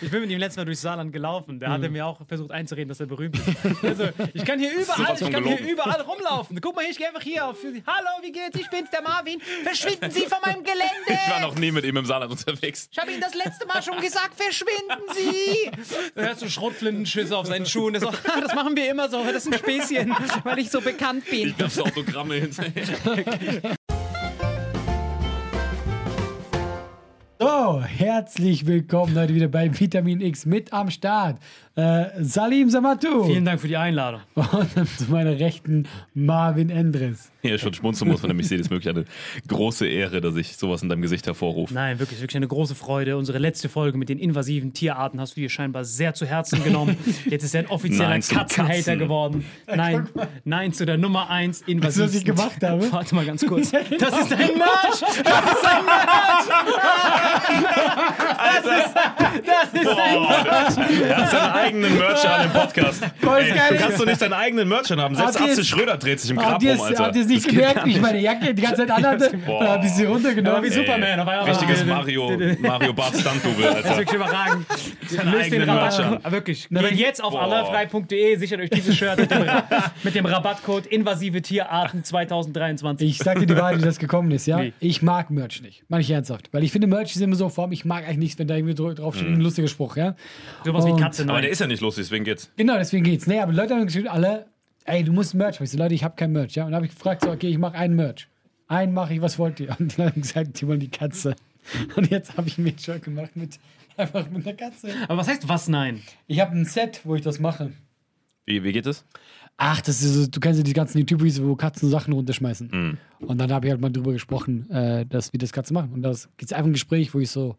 Ich bin mit ihm letztes Mal durchs Saarland gelaufen. Da hat Mhm. er mir auch versucht einzureden, dass er berühmt ist. Also, ich kann hier überall, ich kann hier überall rumlaufen. Guck mal hier, ich gehe einfach hier auf. Hallo, wie geht's? Ich bin's, der Marvin. Verschwinden Sie von meinem Gelände. nie mit ihm im Saarland unterwegs. Ich habe Ihnen das letzte Mal schon gesagt, verschwinden Sie. Da hörst du Schrotflintenschüsse auf seinen Schuhen. "Ah, das machen wir immer so. Das ist ein Späßchen, weil ich so bekannt bin. Das Autogramme hinterher. So, herzlich willkommen heute wieder bei Vitamin X mit am Start. Äh, Salim Samatu Vielen Dank für die Einladung. und zu meiner Rechten Marvin Endres. Ja, schon schmunzeln muss, wenn er mich sieht, ist wirklich eine große Ehre, dass ich sowas in deinem Gesicht hervorrufe. Nein, wirklich, wirklich eine große Freude. Unsere letzte Folge mit den invasiven Tierarten hast du dir scheinbar sehr zu Herzen genommen. Jetzt ist er ein offizieller Nein Katzenhater Katzen. geworden. Nein, nein zu der Nummer 1 invasiven. was ich gemacht habe? Warte mal ganz kurz. Das ist dein Merch! Das ist dein Merch! Das ist, das ist dein Merch! Er hat seinen eigenen Merch an im Podcast. Voll Ey, geil. du kannst doch nicht deinen eigenen Merch an haben. Selbst Habt Atze es- Schröder dreht sich im Grab Habt ihr rum, es Alter. habt ihr es nicht gemerkt, wie ich meine Jacke die ganze Zeit anhatte? Boah. Dann hab ich sie runtergenommen. wie Superman. Aber- Richtiges Mario, Mario Bart Stunt-Double, Das ist Alter. wirklich überragend. Seinen Löst den eigenen Rabatt. Merch Ah, Wirklich. Na, Geht wenn- jetzt auf Boah. allerfrei.de, sichert euch dieses Shirt mit dem, dem Rabattcode invasive Tierarten 2023. Ich sag dir die Wahrheit, wie das gekommen ist, ja? Ich mag Merch nicht. Meine ich ernsthaft. Weil ich finde, Merch ist immer so Form, ich mag eigentlich nichts, wenn da irgendwie dr- drauf steht, ein lustiger Spruch, ja? Sowas wie Katze Aber der nein. ist ja nicht lustig, deswegen geht's. Genau, deswegen geht's. Nee, aber Leute haben geschrieben, alle, ey, du musst Merch. Ich so, Leute, ich habe kein Merch, ja? Und dann habe ich gefragt, so, okay, ich mache einen Merch. Einen mache ich, was wollt ihr? Und die haben gesagt, die wollen die Katze. Und jetzt habe ich mir ein Shirt gemacht mit einfach mit einer Katze. Aber was heißt was nein? Ich habe ein Set, wo ich das mache. Wie, wie geht es? Ach, das ist so, du kennst ja die ganzen YouTube-Videos, wo Katzen Sachen runterschmeißen. Mhm. Und dann habe ich halt mal drüber gesprochen, äh, dass wir das Katzen machen. Und das gibt einfach ein Gespräch, wo ich so,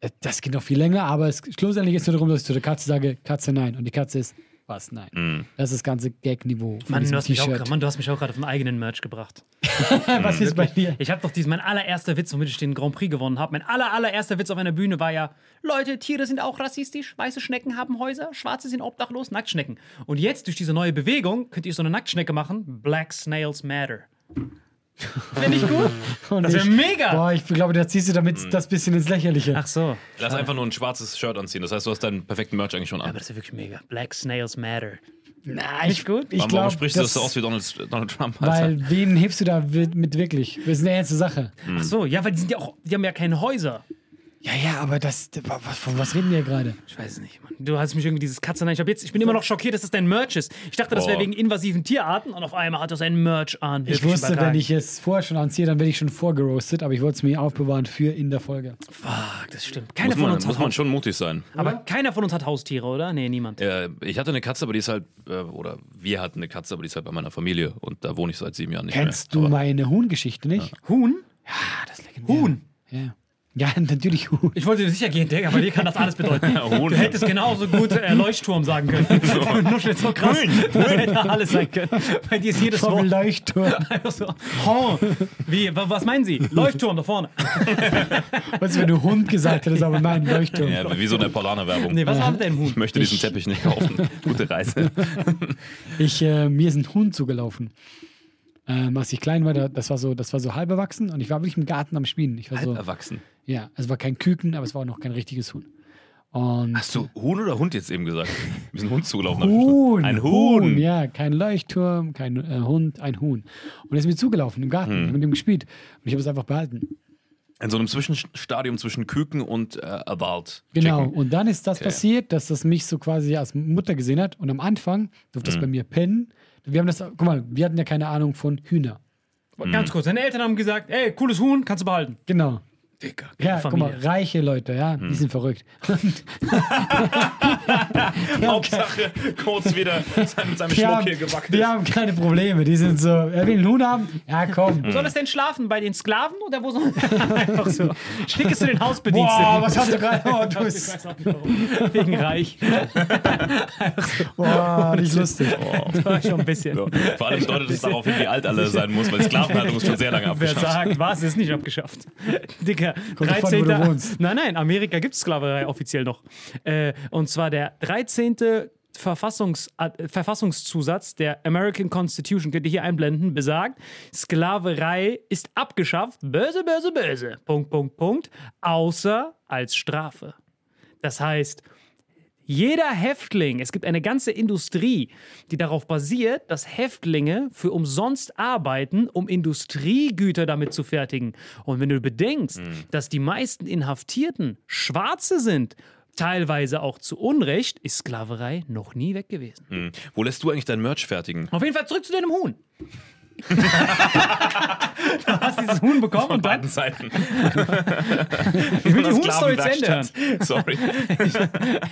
äh, das geht noch viel länger, aber es, schlussendlich geht es nur darum, dass ich zu der Katze sage, Katze nein. Und die Katze ist was. Nein. Das ist das ganze Gag-Niveau. Mann, du hast, mich auch, Mann, du hast mich auch gerade auf einen eigenen Merch gebracht. Was ist bei dir? Ich habe doch diesen, mein allererster Witz, womit ich den Grand Prix gewonnen habe. Mein aller, allererster Witz auf einer Bühne war ja: Leute, Tiere sind auch rassistisch. Weiße Schnecken haben Häuser, Schwarze sind obdachlos, Nacktschnecken. Und jetzt durch diese neue Bewegung könnt ihr so eine Nacktschnecke machen: Black Snails Matter. Finde ich gut. Und Das wär ich- mega. Boah, ich glaube, da ziehst du damit das bisschen ins Lächerliche. Ach so. Lass einfach nur ein schwarzes Shirt anziehen. Das heißt, du hast deinen perfekten Merch eigentlich schon an. Aber das ist ja wirklich mega. Black Snails Matter. Na, Nicht gut? Ich Warum glaube, sprichst du das so aus wie Donald, Donald Trump? Weil wen hilfst du da mit wirklich? Das ist eine ernste Sache. Ach so, ja, weil die sind ja auch, die haben ja keine Häuser. Ja, ja, aber das, was, von was reden wir gerade? Ich weiß es nicht, Mann. Du hast mich irgendwie dieses Katze. Ich, hab jetzt, ich bin immer noch schockiert, dass das dein Merch ist. Ich dachte, das wäre wegen invasiven Tierarten und auf einmal hat er sein Merch an. Ich wusste, wenn ich es vorher schon anziehe, dann werde ich schon vorgeroastet, aber ich wollte es mir aufbewahren für in der Folge. Fuck, das stimmt. Keiner Muss von man, uns muss hat man schon mutig sein. Aber keiner von uns hat Haustiere, oder? Nee, niemand. Äh, ich hatte eine Katze, aber die ist halt, äh, oder wir hatten eine Katze, aber die ist halt bei meiner Familie und da wohne ich seit sieben Jahren nicht Kennst mehr. du meine Huhn-Geschichte nicht? Huhn? Ja, das ist legendär. Huhn. Ja. Ja, natürlich Huhn. Ich wollte dir sicher gehen, Digga, aber dir kann das alles bedeuten. Huhn. Du hättest genauso gut äh, Leuchtturm sagen können. Du nuschelst so krass. Das hätte alles sein können. Bei dir ist jedes Vom Wort Leuchtturm. einfach so. Horn. Wie, wa- was meinen Sie? Leuchtturm da vorne. Was, wenn du Hund gesagt hättest, aber nein, Leuchtturm. Ja, wie so eine Paulaner-Werbung. Nee, was hat denn Huhn? Ich möchte diesen Teppich nicht kaufen. Gute Reise. Ich, äh, mir ist ein Hund zugelaufen. Ähm, als ich klein war, da, das war so, das war so halb erwachsen und ich war wirklich im Garten am Spielen. Ich war Halb so, erwachsen. Ja, es war kein Küken, aber es war auch noch kein richtiges Huhn. Und Hast du Huhn oder Hund jetzt eben gesagt? Ist ein Hund zugelaufen. Huhn. Ein Huhn. Ja, kein Leuchtturm, kein äh, Hund, ein Huhn. Und er ist mir zugelaufen im Garten, Hm. mit dem gespielt. Und ich habe es einfach behalten. In so einem Zwischenstadium zwischen Küken und äh, Adult. Genau. Chicken. Und dann ist das Okay. passiert, dass das mich so quasi als Mutter gesehen hat. Und am Anfang durfte Hm. das bei mir pennen. Wir haben das, guck mal, wir hatten ja keine Ahnung von Hühner. Ganz kurz, deine Eltern haben gesagt, ey, cooles Huhn, kannst du behalten. Genau. Dicker. Ja, guck mal, Familie. reiche Leute, ja, Hm. die sind verrückt. Hauptsache kurz wieder mit seinem Schmuck haben, hier gewackelt. die haben keine Probleme. Die sind so, er will einen Huhn haben? Ja, komm. Wo soll es denn schlafen? Bei den Sklaven oder wo soll Einfach so. Schick es zu den Hausbediensteten. Boah, was hast du gerade? Oh, du bist. Wegen reich. boah, nicht lustig. Das war schon ein bisschen. So. Vor allem deutet es darauf hin, wie alt alle sein muss, weil Sklavenhaltung ist schon sehr lange Wer abgeschafft. sagt, was ist nicht abgeschafft? Dicker, Kommt davon, 13. wo du wohnst. Nein, nein, Amerika gibt Sklaverei offiziell noch. Äh, und zwar der 13. Verfassungs äh, Verfassungszusatz der American Constitution, könnt ihr hier einblenden, besagt, Sklaverei ist abgeschafft, böse, böse, böse, Punkt, Punkt, Punkt, außer als Strafe. Das heißt, jeder Häftling, es gibt eine ganze Industrie, die darauf basiert, dass Häftlinge für umsonst arbeiten, um Industriegüter damit zu fertigen. Und wenn du bedenkst, dass die meisten Inhaftierten Schwarze sind, teilweise auch zu Unrecht, ist Sklaverei noch nie weg gewesen. Hm. Wo lässt du eigentlich dein Merch fertigen? Auf jeden Fall zurück zu deinem Huhn. du hast dieses Huhn bekommen und dann Seiten. ich will die Huhn-Story zu Ende hören. Sorry.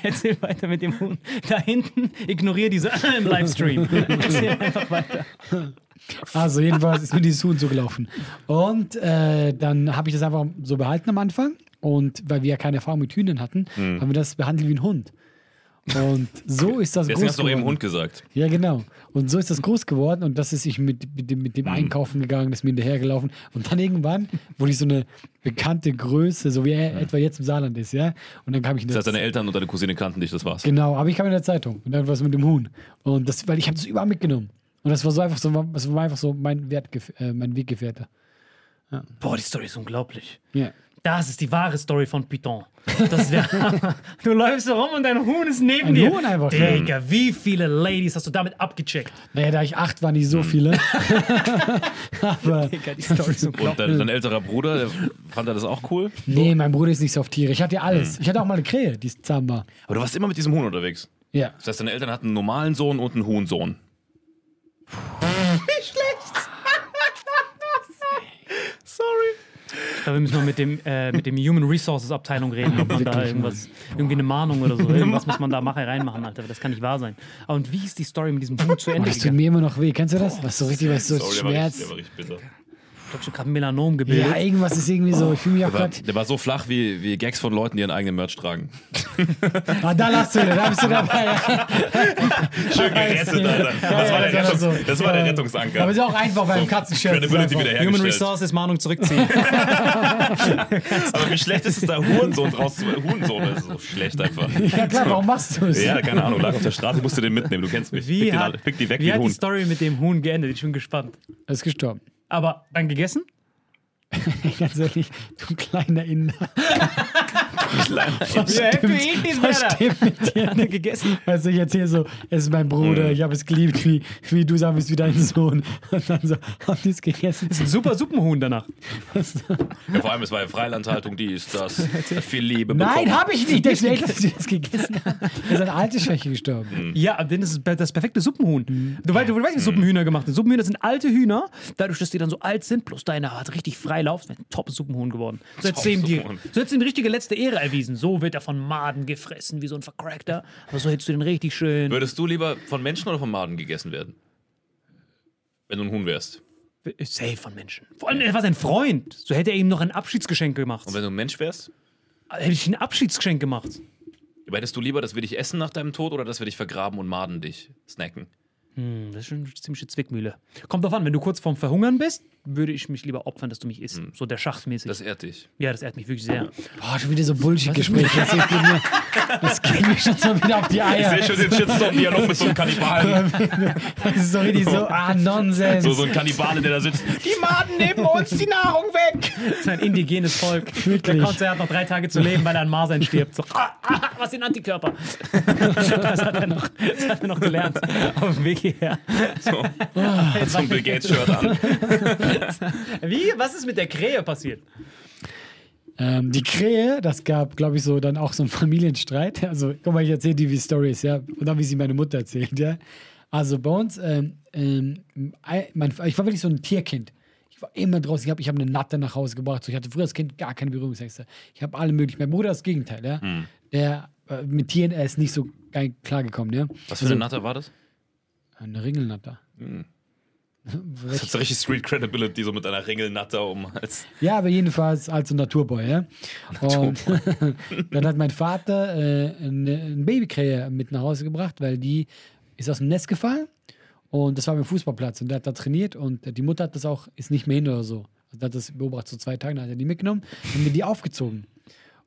Erzähl weiter mit dem Huhn. Da hinten, ignoriere diese im Livestream. Erzähl einfach weiter. Also jedenfalls ist mir dieses Huhn zugelaufen. Und äh, dann habe ich das einfach so behalten am Anfang. Und weil wir ja keine Erfahrung mit Hühnern hatten, Hm. haben wir das behandelt wie ein Hund. Und so ist das Deswegen groß hast du doch eben geworden. Hund gesagt. Ja, genau. Und so ist das groß geworden und das ist ich mit, mit dem, mit dem Einkaufen gegangen, das ist mir hinterhergelaufen. Und dann irgendwann wurde ich so eine bekannte Größe, so wie er etwa jetzt im Saarland ist, ja. Und dann kam ich in Das der heißt, deine Eltern und deine Cousine kannten dich, das war's. Genau, aber ich kam in der Zeitung und dann was mit dem Huhn. Und das, weil ich habe das überall mitgenommen. Und das war so einfach so, das war einfach so mein Wertgef äh, mein Weggefährte. Boah, die Story ist unglaublich. Ja. Das ist die wahre Story von Python. Du läufst so rum und dein Huhn ist neben Ein dir. Huhn einfach. Digga, wie viele Ladies hast du damit abgecheckt? Naja, da ich acht war, nicht so viele. aber Digga, die Story ist Und unglaublich. dein, dein älterer Bruder, der, fand er das auch cool? nee, mein Bruder ist nicht so auf Tiere. Ich hatte ja Hm. alles. Ich hatte auch mal eine Krähe, die zahm war. Aber du warst immer mit diesem Huhn unterwegs. Ja. Das heißt, deine Eltern hatten einen normalen Sohn und einen Huhnsohn. Ich glaube, wir müssen mal mit dem, äh, mit dem Human Resources Abteilung reden, ob man da irgendwas, irgendwie eine Mahnung oder so, irgendwas muss man da mache reinmachen, Alter. Das kann nicht wahr sein. Aber und wie ist die Story mit diesem Huhn zu Oh, Ende das tut mir immer noch weh. Kennst du das? Was so richtig, was so Sorry, der war, richtig, Schmerz. der war richtig bitter. Glaube ich, gerade Melanom gebildet. Ja, irgendwas ist irgendwie so. Ich fühle mich auch Der war, gerade. der war so flach wie, wie Gags von Leuten, die ihren eigenen Merch tragen. Ah, da lachst du da bist du dabei. Schön gerettet, Alter. Das war der, Rettungs so. das war der. Rettungsanker. Aber ist auch einfach beim Ist einfach- Human. Resources Mahnung zurückziehen. Aber wie schlecht ist es da, Hurensohn draus zu... Hurensohn ist so schlecht einfach. Ja klar, warum machst du es? Ja, keine Ahnung, lag auf der Straße, musst du den mitnehmen, du kennst mich. Wie pick, den, hat, pick die weg wie wie hat ein die Huhn. Story mit dem Huhn geendet? Ich bin gespannt. Er ist gestorben. Aber dann gegessen? Ganz ehrlich, du kleiner Inder. Ihn nicht Was stimmt mit dir? Gegessen? Also ich erzähle so, es ist mein Bruder, ich habe es geliebt, wie, wie du sagen bist, wie dein Sohn. Und dann so, haben die es gegessen? Das ist ein super Suppenhuhn danach. Ja, vor allem, es war ja Freilandhaltung, die ist das. Hat viel Liebe Nein, bekommen. habe ich nicht. Deswegen, dass du das gegessen hast. Er ist an Altersschwäche gestorben. Ja, aber dann ist es das perfekte Suppenhuhn. Mhm. Du, weißt, du weißt, wie Suppenhühner gemacht sind. Suppenhühner sind alte Hühner. Dadurch, dass die dann so alt sind, plus deine hat richtig frei Lauf, wäre ein Top-Suppenhuhn geworden. So hättest du ihm die, so ihm die richtige letzte Ehre erwiesen. So wird er von Maden gefressen, wie so ein Vercrackter. Aber so hättest du den richtig schön. Würdest du lieber von Menschen oder von Maden gegessen werden? Wenn du ein Huhn wärst. Safe von Menschen. Vor allem, er war sein Freund. So hätte er ihm noch ein Abschiedsgeschenk gemacht. Und wenn du ein Mensch wärst? Hätte ich ihm ein Abschiedsgeschenk gemacht. Aber Hättest du lieber, dass wir dich essen nach deinem Tod oder dass wir dich vergraben und Maden dich snacken? Hm, das ist schon eine ziemliche Zwickmühle. Kommt drauf an, wenn du kurz vorm Verhungern bist, würde ich mich lieber opfern, dass du mich isst. So der Schachtmäßig. Das ehrt dich. ja, das ehrt mich wirklich sehr. Boah, schon wieder so Bullshit-Gespräche. Das, geht mir- das geht mir schon so wieder auf die Ich Eier. sehe schon den Shitstorm-Dialog mit so einem Kannibalen. Das ist so richtig so, ah, Nonsens. So, so ein Kannibale, der da sitzt. Die Maden nehmen uns die Nahrung weg. Das ist ein indigenes Volk. Wirklich. Der Konzer hat noch drei Tage zu leben, weil er an Masern stirbt. So, ah, ah, was sind Antikörper? Das hat er noch, das hat er noch gelernt auf dem Weg hierher. So, hat so ein Bill Gates-Shirt an. Wie? Was ist mit der Krähe passiert? Ähm, die Krähe, das gab, glaube ich, so dann auch so einen Familienstreit. Also, guck mal, ich erzähle dir, wie die Story ist, ja. Und dann, wie sie meine Mutter erzählt, ja. Also bei uns, ähm, ähm, ich war wirklich so ein Tierkind. Ich war immer draußen, ich habe ich hab eine Natte nach Hause gebracht. So, ich hatte früher als Kind gar keine Berührungsängste. Ich habe alle möglichen. Mein Bruder ist das Gegenteil, ja. Der äh, mit Tieren, er ist nicht so klargekommen, ja. Was für eine Natter war das? Eine Ringelnatter. Das hat so richtig Street Credibility, so mit einer Ringelnatter um als. Ja, aber jedenfalls als ein Naturboy, ja. Und dann hat mein Vater äh, eine, eine Babykrähe mit nach Hause gebracht, weil die ist aus dem Nest gefallen und das war beim Fußballplatz und der hat da trainiert und die Mutter hat das auch, ist nicht mehr hin oder so. Also der hat das beobachtet, so zwei Tage, dann hat er die mitgenommen und mir die aufgezogen.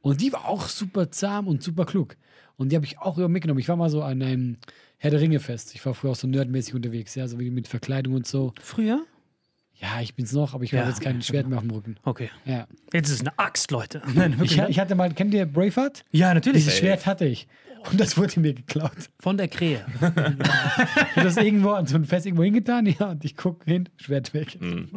Und die war auch super zahm und super klug. Und die habe ich auch immer mitgenommen. Ich war mal so an einem Herr der Ringe Fest. Ich war früher auch so nerdmäßig unterwegs, ja, so wie mit Verkleidung und so. Früher? Ja, ich bin's noch, aber ich habe Ja. jetzt kein Schwert mehr auf dem Rücken. Okay. Ja. Jetzt ist es eine Axt, Leute. Nein, Ich, ne? ich hatte mal, kennt ihr Braveheart? ja, natürlich. Dieses Schwert hatte ich. Und das wurde mir geklaut. Von der Krähe. Ich habe das irgendwo an so ein Fest irgendwo hingetan, ja, und ich gucke hin, Schwert weg. Mhm.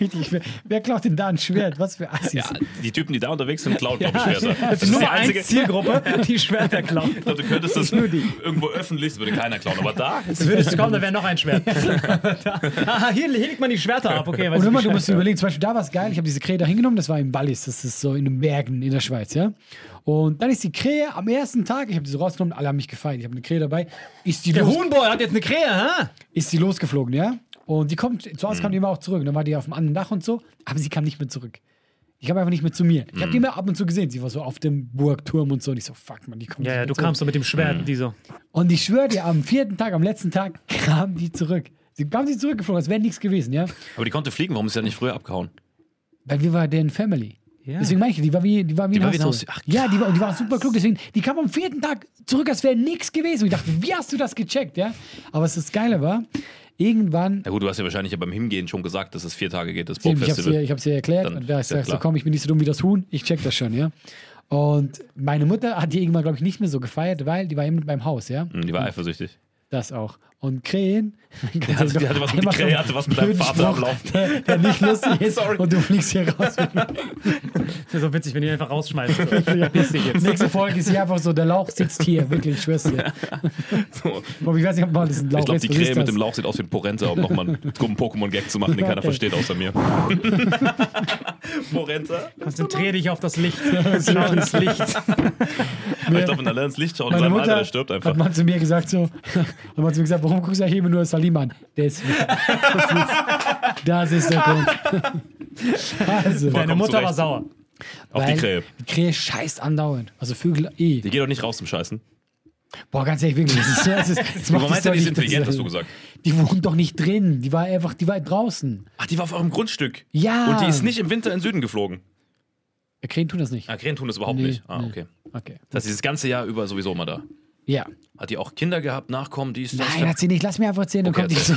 Richtig, wer, wer klaut denn da ein Schwert? Was für Assis. Ja, die Typen, die da unterwegs sind, klauen, glaube ich, Schwerter. Das Das ist nur die einzige. Zielgruppe, die Schwerter klauen. Ich glaube, du könntest das irgendwo öffentlich, das würde keiner klauen. Aber da ist Würdest du kommen, da wäre noch ein Schwert. da, aha, hier, hier legt man die Schwerter ab. Okay, Und immer, du musst dir überlegen, zum Beispiel da war es geil, ich habe diese Krähe da hingenommen, das war in Wallis, das ist so in den Bergen in der Schweiz, ja. Und dann ist die Krähe am ersten Tag, ich habe die so rausgenommen, alle haben mich gefeiert, ich habe eine Krähe dabei, ist die, Der los, Huhnboy hat jetzt eine Krähe, hä? ist die losgeflogen, ja. Und die kommt, zuerst kam die immer auch zurück, dann war die auf dem anderen Dach und so, aber sie kam nicht mehr zurück. Ich habe einfach nicht mehr zu mir. Ich habe die immer ab und zu gesehen. Sie war so auf dem Burgturm und so. Und ich so, fuck, man, die kommt Ja, ja, du zurück. kamst so mit dem Schwert und die so. Und ich schwöre dir, am vierten Tag, am letzten Tag, kam die zurück. Sie kam sie zurückgeflogen, als wäre nichts gewesen, ja. Aber die konnte fliegen, warum ist sie ja nicht früher abgehauen? Weil wir waren deren Family. Ja. Deswegen meine ich, die war wie, die war wie Die ein war wie ein. Haustier. Ach, ja, die war, die war super klug. Deswegen, die kam am vierten Tag zurück, als wäre nichts gewesen. Und ich dachte, wie hast du das gecheckt, ja? Aber was das Geile war, irgendwann, Na gut, du hast ja wahrscheinlich ja beim Hingehen schon gesagt, dass es vier Tage geht, das ich habe es Burgfestival. ihr, ich hab's ihr erklärt. Dann und ja sagst so, komm, ich bin nicht so dumm wie das Huhn. Ich check das schon, ja. Und meine Mutter hat die irgendwann, glaube ich, nicht mehr so gefeiert, weil die war immer beim Haus, ja. Hm, Die war eifersüchtig. Das auch. Und Krähen. Die hatte, die hatte was mit, die Krähe hatte was mit deinem Vater am Laufen. Der, der nicht lustig ist. Und du fliegst hier raus. Das ist so witzig, wenn die einfach rausschmeißt. Ja. Nächste Folge ist hier einfach so, der Lauch sitzt hier, wirklich, ich schwör's dir. So. Aber ich weiß nicht, ob man diesen Lauch Ich glaube, die Krähe mit dem Lauch sieht aus wie ein Porenta, um nochmal einen dummen Pokémon-Gag zu machen, den keiner Okay. versteht außer mir. Morenta. Konzentrier dich auf das Licht. Schau ins Licht. Ich glaube, wenn alle ins Licht schauen, in Meine Mutter Alter, der stirbt hat einfach. mal zu mir gesagt so, hat mal zu mir gesagt, warum guckst du eigentlich immer nur Salim an? Das ist, das ist der Punkt. Also, Deine Vollkommen Mutter war sauer. Auf die Krähe. Die Krähe scheißt andauernd. Also Vögel eh. Die geht doch nicht raus zum Scheißen. Boah, ganz ehrlich, wirklich. Das, ist, das, ist, das macht Warum ist das intelligent, hast du gesagt? Die wohnt doch nicht drin. Die war einfach, die war draußen. Ach, die war auf eurem Grundstück. Ja. Und die ist nicht im Winter in den Süden geflogen. Krähen tun das nicht. Ah, Krähen tun das überhaupt Nee, nicht. Ah, nee. okay. Okay. Das heißt, dieses ganze Jahr über sowieso immer da. Ja. Hat die auch Kinder gehabt, Nachkommen, die ist das? Nein, hat sie nicht. Lass mir einfach erzählen, dann Okay, kommt, die so,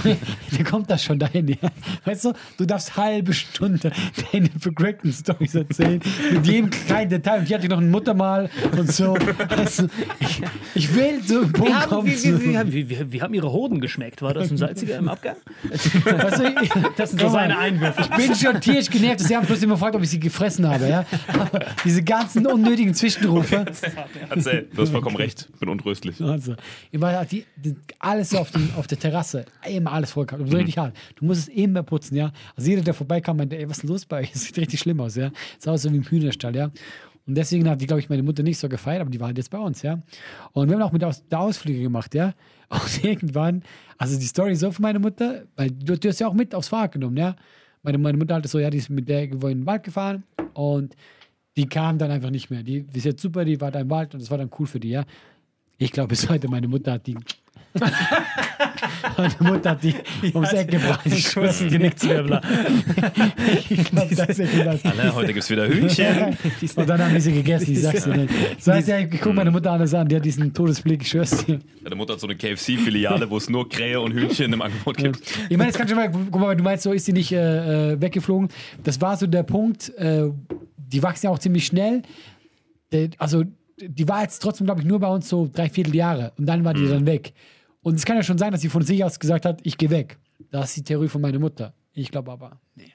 dann kommt das schon dahin. Ja. Weißt du, du darfst halbe Stunde deine vercrackten Storys erzählen. Mit jedem kleinen Detail. Und die hatte noch ein Muttermal und so. Weißt du, ich, ich will so einen Punkt Wir haben, kommen. wir, haben, wir, wir, wir haben ihre Hoden geschmeckt. War das ein salziger im Abgang? Weißt du, ich, Das sind so seine Einwürfe. Ich bin schon tierisch genervt, dass sie haben bloß immer gefragt, ob ich sie gefressen habe. Ja? Aber diese ganzen unnötigen Zwischenrufe. Erzähl, du hast vollkommen recht. Bin untröstlich. Also, ich war die, die, alles so auf, den, auf der Terrasse, immer alles voll gehabt. Richtig hart. Du musst es immer putzen, ja. Also jeder, der vorbeikam, meinte, ey, was ist los bei euch? Das sieht richtig schlimm aus, ja. Sah aus so wie im Hühnerstall, ja. Und deswegen hat die, glaube ich, meine Mutter nicht so gefeiert, aber die war halt jetzt bei uns, ja. Und wir haben auch mit aus, der Ausflüge gemacht, ja. Und irgendwann, also die Story so von meiner Mutter, weil du, du hast ja auch mit aufs Fahrrad genommen, ja. Meine, meine Mutter halt so, ja, die ist mit der irgendwo in den Wald gefahren und die kam dann einfach nicht mehr. Die, die ist jetzt super, die war da im Wald und das war dann cool für die, ja. Ich glaube bis heute, meine Mutter hat die. meine Mutter hat die ums Eck gebracht. Ich schwör's dir. Genickzwirbler. Ich glaube, echt das. Alle, heute gibt's wieder Hühnchen. Und dann haben wir sie gegessen, ich sag's dir nicht. So heißt ja, ich guck meine Mutter alles an, die hat diesen Todesblick, ich schwör's dir. Deine Mutter hat so eine KFC-Filiale, wo es nur Krähe und Hühnchen im Angebot gibt. Ich meine, jetzt kann schon mal, guck mal, du meinst, so ist sie nicht äh, äh, weggeflogen. Das war so der Punkt, äh, die wachsen ja auch ziemlich schnell. Also, die war jetzt trotzdem, glaube ich, nur bei uns so drei Vierteljahre und dann war die dann weg. Und es kann ja schon sein, dass sie von sich aus gesagt hat, ich gehe weg. Das ist die Theorie von meiner Mutter. Ich glaube aber, nee.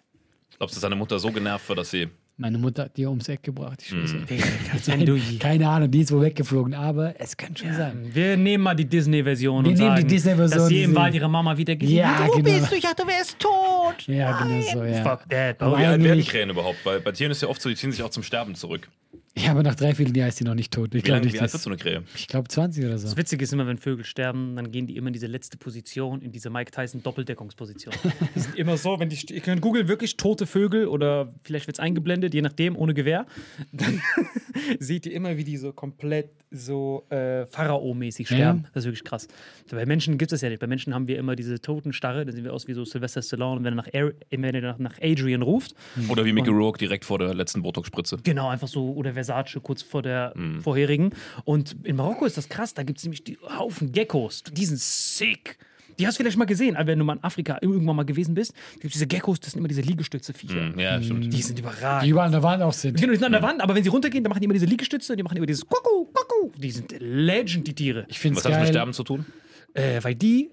Glaubst du, dass deine Mutter so genervt war, dass sie. Meine Mutter hat die ums Eck gebracht. Ich. Wenn du- Keine Ahnung, die ist wohl weggeflogen, aber es kann schon sein. Wir nehmen mal die Disney-Version Wir und nehmen die sagen, Disney-Version, dass sie die im Wald ihre Mama wieder gesehen Ja, hat. Wo genau. bist du? Ich dachte, du wärst tot. Ja, genau so, ja. Fuck that. Aber Wie alt werden Krähen überhaupt? Weil bei Tieren ist ja oft so, die ziehen sich auch zum Sterben zurück. Ja, aber nach drei Vierteljahren ist die noch nicht tot. Ich Wie, glaube lange, nicht. wie alt wird so eine Krähe? Ich glaube 20 oder so. Das Witzige ist immer, wenn Vögel sterben, dann gehen die immer in diese letzte Position, in diese Mike Tyson Doppeldeckungsposition. Die sind immer so, wenn die, ihr könnt googeln, wirklich tote Vögel oder vielleicht wird es eingeblendet, je nachdem, ohne Gewehr. Dann seht ihr immer, wie die so komplett so äh, Pharao-mäßig sterben. Das ist wirklich krass. Bei Menschen gibt es das ja nicht. Bei Menschen haben wir immer diese Totenstarre, da sehen wir aus wie so Sylvester Stallone. Und wenn er nach, Ar- wenn er nach, nach Adrian ruft, Oder wie Mickey Rourke direkt vor der letzten Botox-Spritze. Genau, einfach so, oder Versace kurz vor der vorherigen. Und in Marokko ist das krass, da gibt es nämlich die Haufen Geckos, die sind sick. Die hast du vielleicht mal gesehen, aber wenn du mal in Afrika irgendwann mal gewesen bist, gibt es diese Geckos, das sind immer diese Liegestütze-Viecher. Ja, stimmt. Die sind Die überragend. überall an der Wand auch sind. Die sind nicht an der Wand, aber wenn sie runtergehen, dann machen die immer diese Liegestütze, die machen immer dieses Kuckuck, Kuckuck. Die sind Legend, die Tiere. Ich finde Was es hat das mit geil. Sterben zu tun? Äh, weil die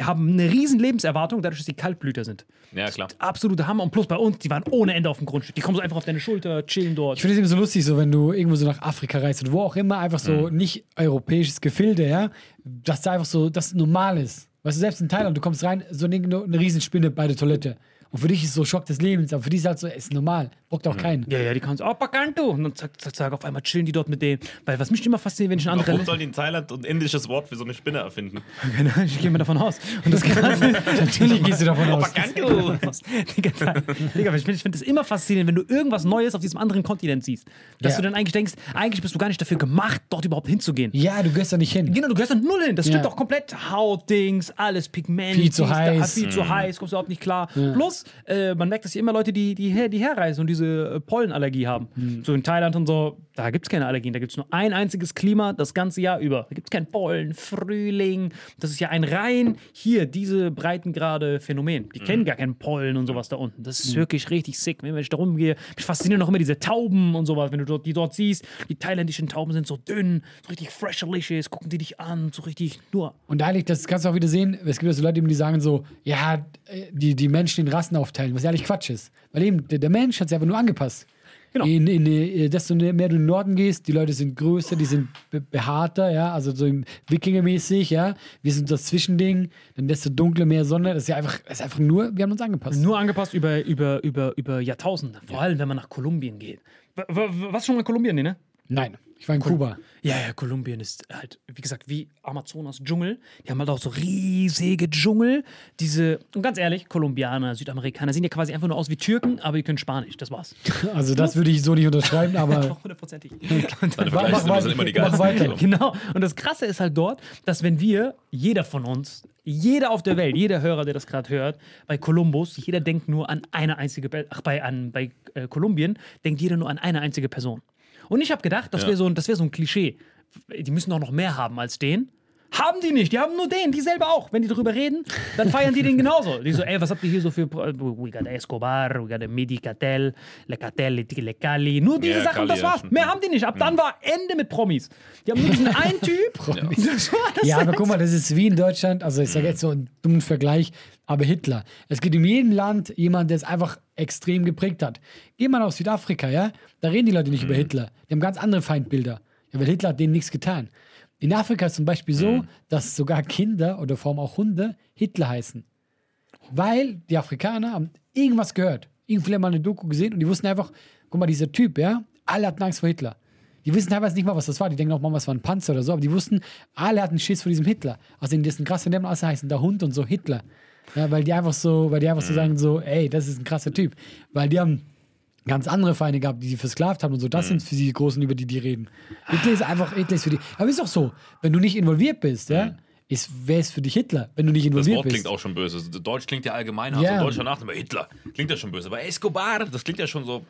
haben eine riesen Lebenserwartung, dadurch, dass sie Kaltblüter sind. Ja, klar. Absolute Hammer. Und plus bei uns, die waren ohne Ende auf dem Grundstück. Die kommen so einfach auf deine Schulter, chillen dort. Ich finde es eben so lustig, so wenn du irgendwo so nach Afrika reist oder wo auch immer, einfach so nicht europäisches Gefilde, ja, dass da einfach so, das normal ist. Weißt du, selbst in Thailand, du kommst rein, so eine, eine Riesenspinne bei der Toilette. Und für dich ist es so Schock des Lebens, aber für die ist halt so, es ist normal. Bockt auch keinen. Ja, ja, die kann so, oh, Bakanto. Und dann zack, zack, zack, auf einmal chillen die dort mit denen. Weil was mich immer fasziniert, wenn ich in andere Warum sollen die in Thailand ein indisches Wort für so eine Spinne erfinden? Länder, ich gehe mal davon aus. Und das kann Natürlich gehst du davon aus. Bakanto. Digga, Digga, ich finde ich find das immer faszinierend, wenn du irgendwas Neues auf diesem anderen Kontinent siehst. Dass Ja. du dann eigentlich denkst, eigentlich bist du gar nicht dafür gemacht, dort überhaupt hinzugehen. Ja, du gehst da nicht hin. Genau, du gehörst dann null hin. Das Ja. stimmt doch komplett. Hautdings, alles Pigment. Viel zu da, heiß. Viel zu heiß, kommst du überhaupt nicht klar. Plus, äh, man merkt, dass hier immer Leute, die, die, her, die herreisen und diese äh, Pollenallergie haben. So in Thailand und so, da gibt es keine Allergien. Da gibt es nur ein einziges Klima das ganze Jahr über. Da gibt es kein Pollen, Frühling. Das ist ja ein rein hier, diese Breitengrade Phänomen. Die kennen gar keinen Pollen und sowas da unten. Das ist wirklich richtig sick. Wenn ich da rumgehe, mich faszinieren noch immer diese Tauben und sowas. Wenn du dort, die dort siehst, die thailändischen Tauben sind so dünn, so richtig fresherliches, gucken die dich an, so richtig nur. Und eigentlich, das kannst du auch wieder sehen, es gibt ja so Leute, die sagen so, ja, die, die Menschen in Rassen aufteilen, was ja eigentlich Quatsch ist. Weil eben, der, der Mensch hat sich einfach nur angepasst. Genau. In, in, äh, desto mehr du in den Norden gehst, die Leute sind größer, die sind be behaarter, ja, also so im Wikingermäßig, ja. Wir sind das Zwischending, dann desto dunkler, mehr Sonne. Das ist ja einfach, das ist einfach nur, wir haben uns angepasst. Nur angepasst über, über, über, über Jahrtausende. Vor allem, wenn man nach Kolumbien geht. Was schon mal Kolumbien, ne? Nein, ich war in Kuba. Ja, ja, Kolumbien ist halt, wie gesagt, wie Amazonas Dschungel. Die haben halt auch so riesige Dschungel. Diese, und ganz ehrlich, Kolumbianer, Südamerikaner sehen ja quasi einfach nur aus wie Türken, aber die können Spanisch. Das war's. Also das würde ich so nicht unterschreiben, aber Hundertprozentig. Vergleichstimmen mach sind immer die weiter, mach geilsten. weiter. Genau. Und das Krasse ist halt dort, dass wenn wir, jeder von uns, jeder auf der Welt, jeder Hörer, der das gerade hört, bei Kolumbus, jeder denkt nur an eine einzige, ach, bei, an, bei äh, Kolumbien, denkt jeder nur an eine einzige Person. Und ich habe gedacht, das Ja. wäre so, das wär so ein Klischee. Die müssen doch noch mehr haben als den. Haben die nicht, die haben nur den, die selber auch. Wenn die darüber reden, dann feiern die den genauso. Die so, ey, was habt ihr hier so für. We got Escobar, we got Midi Cartel, Le Cartel, Le Cali. Nur diese Ja, Sachen, Cali, das ja, war's. Mehr haben die nicht. Ab dann war Ende mit Promis. Die haben nur diesen einen Typ. Das war das Ja, aber guck mal, das ist wie in Deutschland, also ich sage jetzt so einen dummen Vergleich, aber Hitler. Es gibt in jedem Land jemand, der es einfach extrem geprägt hat. Geh mal nach Südafrika, ja, da reden die Leute nicht über Hitler. Die haben ganz andere Feindbilder. Ja, weil Hitler hat denen nichts getan. In Afrika ist zum Beispiel so, dass sogar Kinder oder vor allem auch Hunde Hitler heißen. Weil die Afrikaner haben irgendwas gehört. Irgendwann mal eine Doku gesehen und die wussten einfach, guck mal, dieser Typ, ja, alle hatten Angst vor Hitler. Die wissen teilweise nicht mal, was das war. Die denken auch mal, was war ein Panzer oder so. Aber die wussten, alle hatten Schiss vor diesem Hitler. Außerdem, das ist ein krasser Namen, außer heißen der Hund und so Hitler. Ja, weil die einfach so, weil die einfach so sagen, so, ey, das ist ein krasser Typ. Weil die haben ganz andere Feinde gehabt, die die versklavt haben und so. Das sind für sie die Großen, über die die reden. Hitler ist einfach, Hitler ist für die. Aber ist auch so, wenn du nicht involviert bist, ja, ist, wer ist für dich Hitler, wenn du nicht Das involviert Wort bist? klingt auch schon böse. Deutsch klingt ja allgemein, Ja. also deutscher Nachname Hitler. Klingt ja schon böse. Aber Escobar, das klingt ja schon so.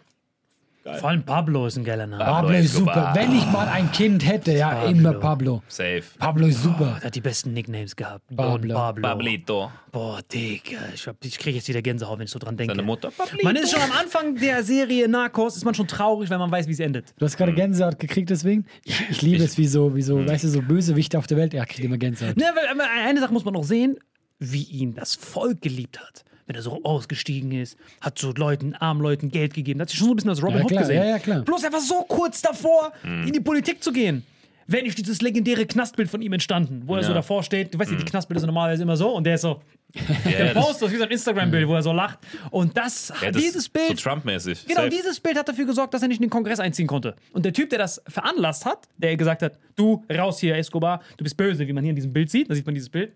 Vor allem Pablo ist ein geiler Name. Pablo Pablo ist super. Wenn ich mal ein Kind hätte, ja, Pablo. immer Pablo. Safe. Pablo ist super. Der hat die besten Nicknames gehabt. Pablo. Pablo. Pablito. Boah, Digga, ich, ich kriege jetzt wieder Gänsehaut, wenn ich so dran denke. Seine Mutter. Pablito. Man ist schon am Anfang der Serie Narcos, ist man schon traurig, weil man weiß, wie es endet. Du hast gerade Gänsehaut gekriegt deswegen? Ich, ich liebe es, wie so, wie so, weißt du, so Bösewichte auf der Welt. Ja, kriegt immer Gänsehaut. Ne, weil, eine Sache muss man noch sehen, wie ihn das Volk geliebt hat. Wenn er so ausgestiegen ist, hat so Leuten, armen Leuten Geld gegeben. Hat sich schon so ein bisschen als Robin Ja, Hood klar, gesehen. ja, ja, klar. Bloß er war so kurz davor, in die Politik zu gehen. Wenn nicht dieses legendäre Knastbild von ihm entstanden, wo er so Ja. davor steht. Du weißt ja, die Knastbilder sind normalerweise immer so und der ist so. Ja, Der das- Post ist wie so ein Instagram-Bild, wo er so lacht. Und das, ja, das dieses Bild. So Trump-mäßig. Genau, Safe. dieses Bild hat dafür gesorgt, dass er nicht in den Kongress einziehen konnte. Und der Typ, der das veranlasst hat, der gesagt hat, du, raus hier, Escobar, du bist böse, wie man hier in diesem Bild sieht, da sieht man dieses Bild.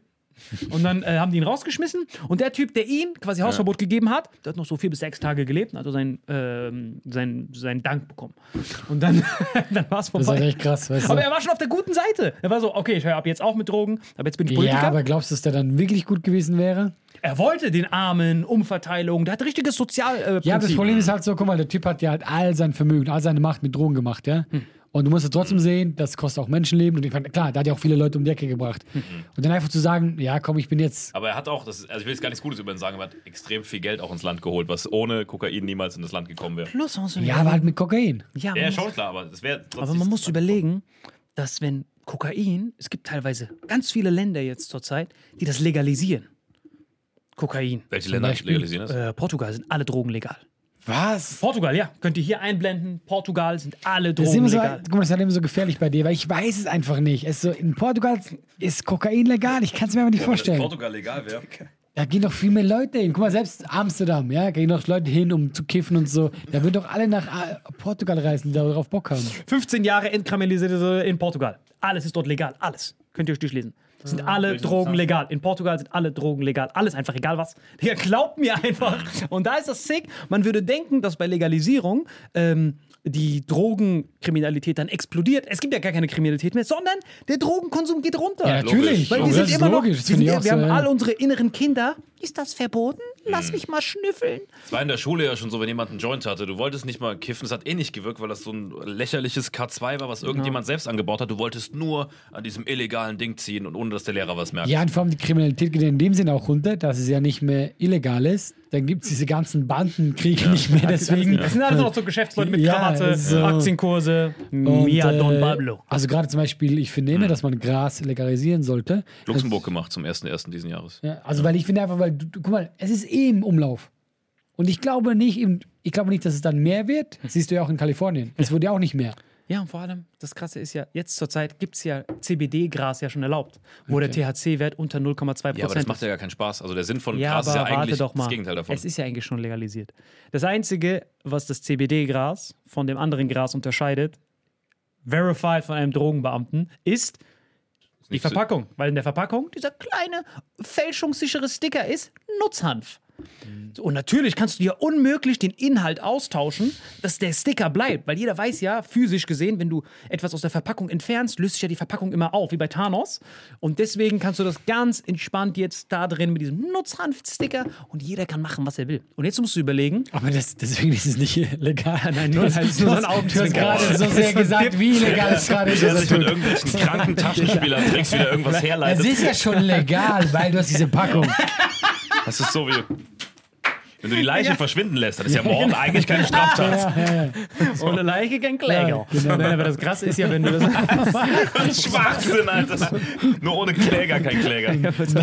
Und dann äh, haben die ihn rausgeschmissen. Und der Typ, der ihm quasi Hausverbot gegeben hat, der hat noch so vier bis sechs Tage gelebt, also seinen ähm, sein, sein Dank bekommen. Und dann, dann war es Das ist vorbei. echt krass, weißt du. Aber er war schon auf der guten Seite. Er war so, okay, ich höre ab jetzt auf mit Drogen, aber jetzt bin ich Politiker. ja, aber glaubst du, dass der dann wirklich gut gewesen wäre? er wollte den Armen, Umverteilung, der hat richtiges Sozial. Äh, Ja, aber das. Problem ist halt so, guck mal, der Typ hat ja halt all sein Vermögen, all seine Macht mit Drogen gemacht, ja. Und du musst ja trotzdem sehen, das kostet auch Menschenleben. Und ich meine, klar, da hat ja auch viele Leute um die Ecke gebracht. Und dann einfach zu sagen, ja, komm, ich bin jetzt. Aber er hat auch, das also ich will jetzt gar nichts Gutes über ihn sagen, aber er hat extrem viel Geld auch ins Land geholt, was ohne Kokain niemals in das Land gekommen wäre. Plus, man Ja, aber halt mit Kokain. ja, Ja, schon klar, aber das wäre Aber man muss überlegen, dass wenn Kokain, es gibt teilweise ganz viele Länder jetzt zurzeit, die das legalisieren. Kokain. Welche Länder Beispiel? legalisieren das? Äh, Portugal sind alle Drogen legal. Was? Portugal, ja, könnt ihr hier einblenden. Portugal sind alle Das ist Drogen immer so, legal. guck mal, das ist halt immer so gefährlich bei dir, weil ich weiß es einfach nicht. Es ist so, in Portugal ist Kokain legal, ich kann es mir aber nicht vorstellen. Portugal legal wäre. Da gehen doch viel mehr Leute hin. Guck mal, selbst Amsterdam, ja, gehen doch Leute hin, um zu kiffen und so. Da würden doch alle nach äh, Portugal reisen, die darauf Bock haben. 15 Jahre entkriminalisiert in Portugal. Alles ist dort legal. Alles. Könnt ihr euch durchlesen. Sind alle Drogen legal. In Portugal sind alle Drogen legal. Alles einfach egal was. Digga, glaubt mir einfach. Und da ist das sick. Man würde denken, dass bei Legalisierung ähm, die Drogenkriminalität dann explodiert. Es gibt ja gar keine Kriminalität mehr, sondern der Drogenkonsum geht runter. Ja, natürlich. Weil wir das sind ist immer noch, logisch, wir, sind, wir haben all unsere inneren Kinder. Ist das verboten? Lass mich mal schnüffeln. Es war in der Schule ja schon so, wenn jemand einen Joint hatte, du wolltest nicht mal kiffen, es hat eh nicht gewirkt, weil das so ein lächerliches K2 war, was irgendjemand selbst angebaut hat. Du wolltest nur an diesem illegalen Ding ziehen und ohne, dass der Lehrer was merkt. Ja, und vor allem die Kriminalität geht in dem Sinne auch runter, dass es ja nicht mehr illegal ist. Dann gibt es diese ganzen Bandenkriege nicht mehr. Deswegen. Das sind alles noch so Geschäftsleute mit Ja, Krawatte, so. Aktienkurse. Und, Mia Don äh, Pablo. Also gerade zum Beispiel, ich finde immer, dass man Gras legalisieren sollte. Luxemburg gemacht zum 1.1. diesen Jahres. Ja, also weil ich finde einfach, weil du, du, guck mal, es ist eh im Umlauf. Und ich glaube nicht, im, ich glaube nicht, dass es dann mehr wird. Das siehst du ja auch in Kalifornien. Es wurde ja auch nicht mehr. Ja, und vor allem, das Krasse ist ja, jetzt zur Zeit gibt es ja CBD-Gras ja schon erlaubt, wo der THC-Wert unter 0,2 Prozent Ja, aber das macht ja gar keinen Spaß. Also der Sinn von Ja, Gras aber ist ja warte eigentlich doch mal. das Gegenteil davon. Es ist ja eigentlich schon legalisiert. Das Einzige, was das CBD-Gras von dem anderen Gras unterscheidet, verified von einem Drogenbeamten, ist die nicht so- Verpackung. Weil in der Verpackung dieser kleine, fälschungssichere Sticker ist Nutzhanf. So, Und natürlich kannst du dir unmöglich den Inhalt austauschen, dass der Sticker bleibt. Weil jeder weiß ja, physisch gesehen, wenn du etwas aus der Verpackung entfernst, löst sich ja die Verpackung immer auf, wie bei Thanos. Und deswegen kannst du das ganz entspannt jetzt da drin mit diesem Nutzhanf-Sticker und jeder kann machen, was er will. Und jetzt musst du überlegen, Aber das, deswegen ist es nicht legal. Nein, nur- das ist nur so ein Du hast gerade so sehr gesagt, wie illegal es gerade ist. sich er mit irgendwelchen kranken Taschenspielertricks wieder irgendwas Es herleitet. ist ja schon legal, weil du hast diese Packung. Das ist so wie. Wenn du die Leiche verschwinden lässt, das ist ja morgen eigentlich keine Straftat. ohne Leiche kein Kläger. Ja, genau. Nein, aber das Krasse ist ja, wenn du das. Schwachsinn, Alter. Nur ohne Kläger kein Kläger.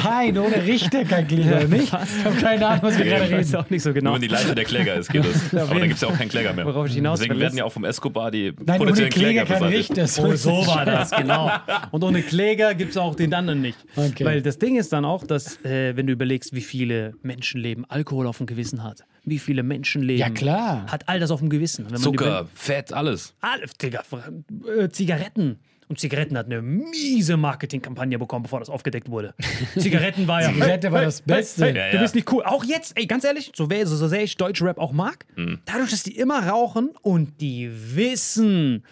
Nein, ohne Richter kein Glieder, nicht? Ich habe keine Ahnung, was wir gerade reden. auch nicht so Nur genau. wenn die Leiche der Kläger ist, geht es. Aber dann gibt es ja auch keinen Kläger mehr. Worauf ich hinaus Deswegen werden ist- ja auch vom Escobar die Nein, ohne potenziellen Kläger Kläger kein. Richter. Oh, ist so war das, genau. Und ohne Kläger gibt es auch den anderen nicht. Okay. Weil das Ding ist dann auch, dass, äh, wenn du überlegst, wie viele Menschenleben Alkohol auf dem Gewissen hat, wie viele Menschenleben Ja, klar. hat all das auf dem Gewissen. Wenn man Zucker, Fett, alles. über- Alle, Digga, äh, Zigaretten. Und Zigaretten hat eine miese Marketingkampagne bekommen, bevor das aufgedeckt wurde. Zigaretten war ja. Zigarette war das Beste. Hey, Ja, Du ja. bist nicht cool. Auch jetzt, ey, ganz ehrlich, so, wär- so, so sehr ich deutsche Rap auch mag, Mhm. dadurch, dass die immer rauchen und die wissen,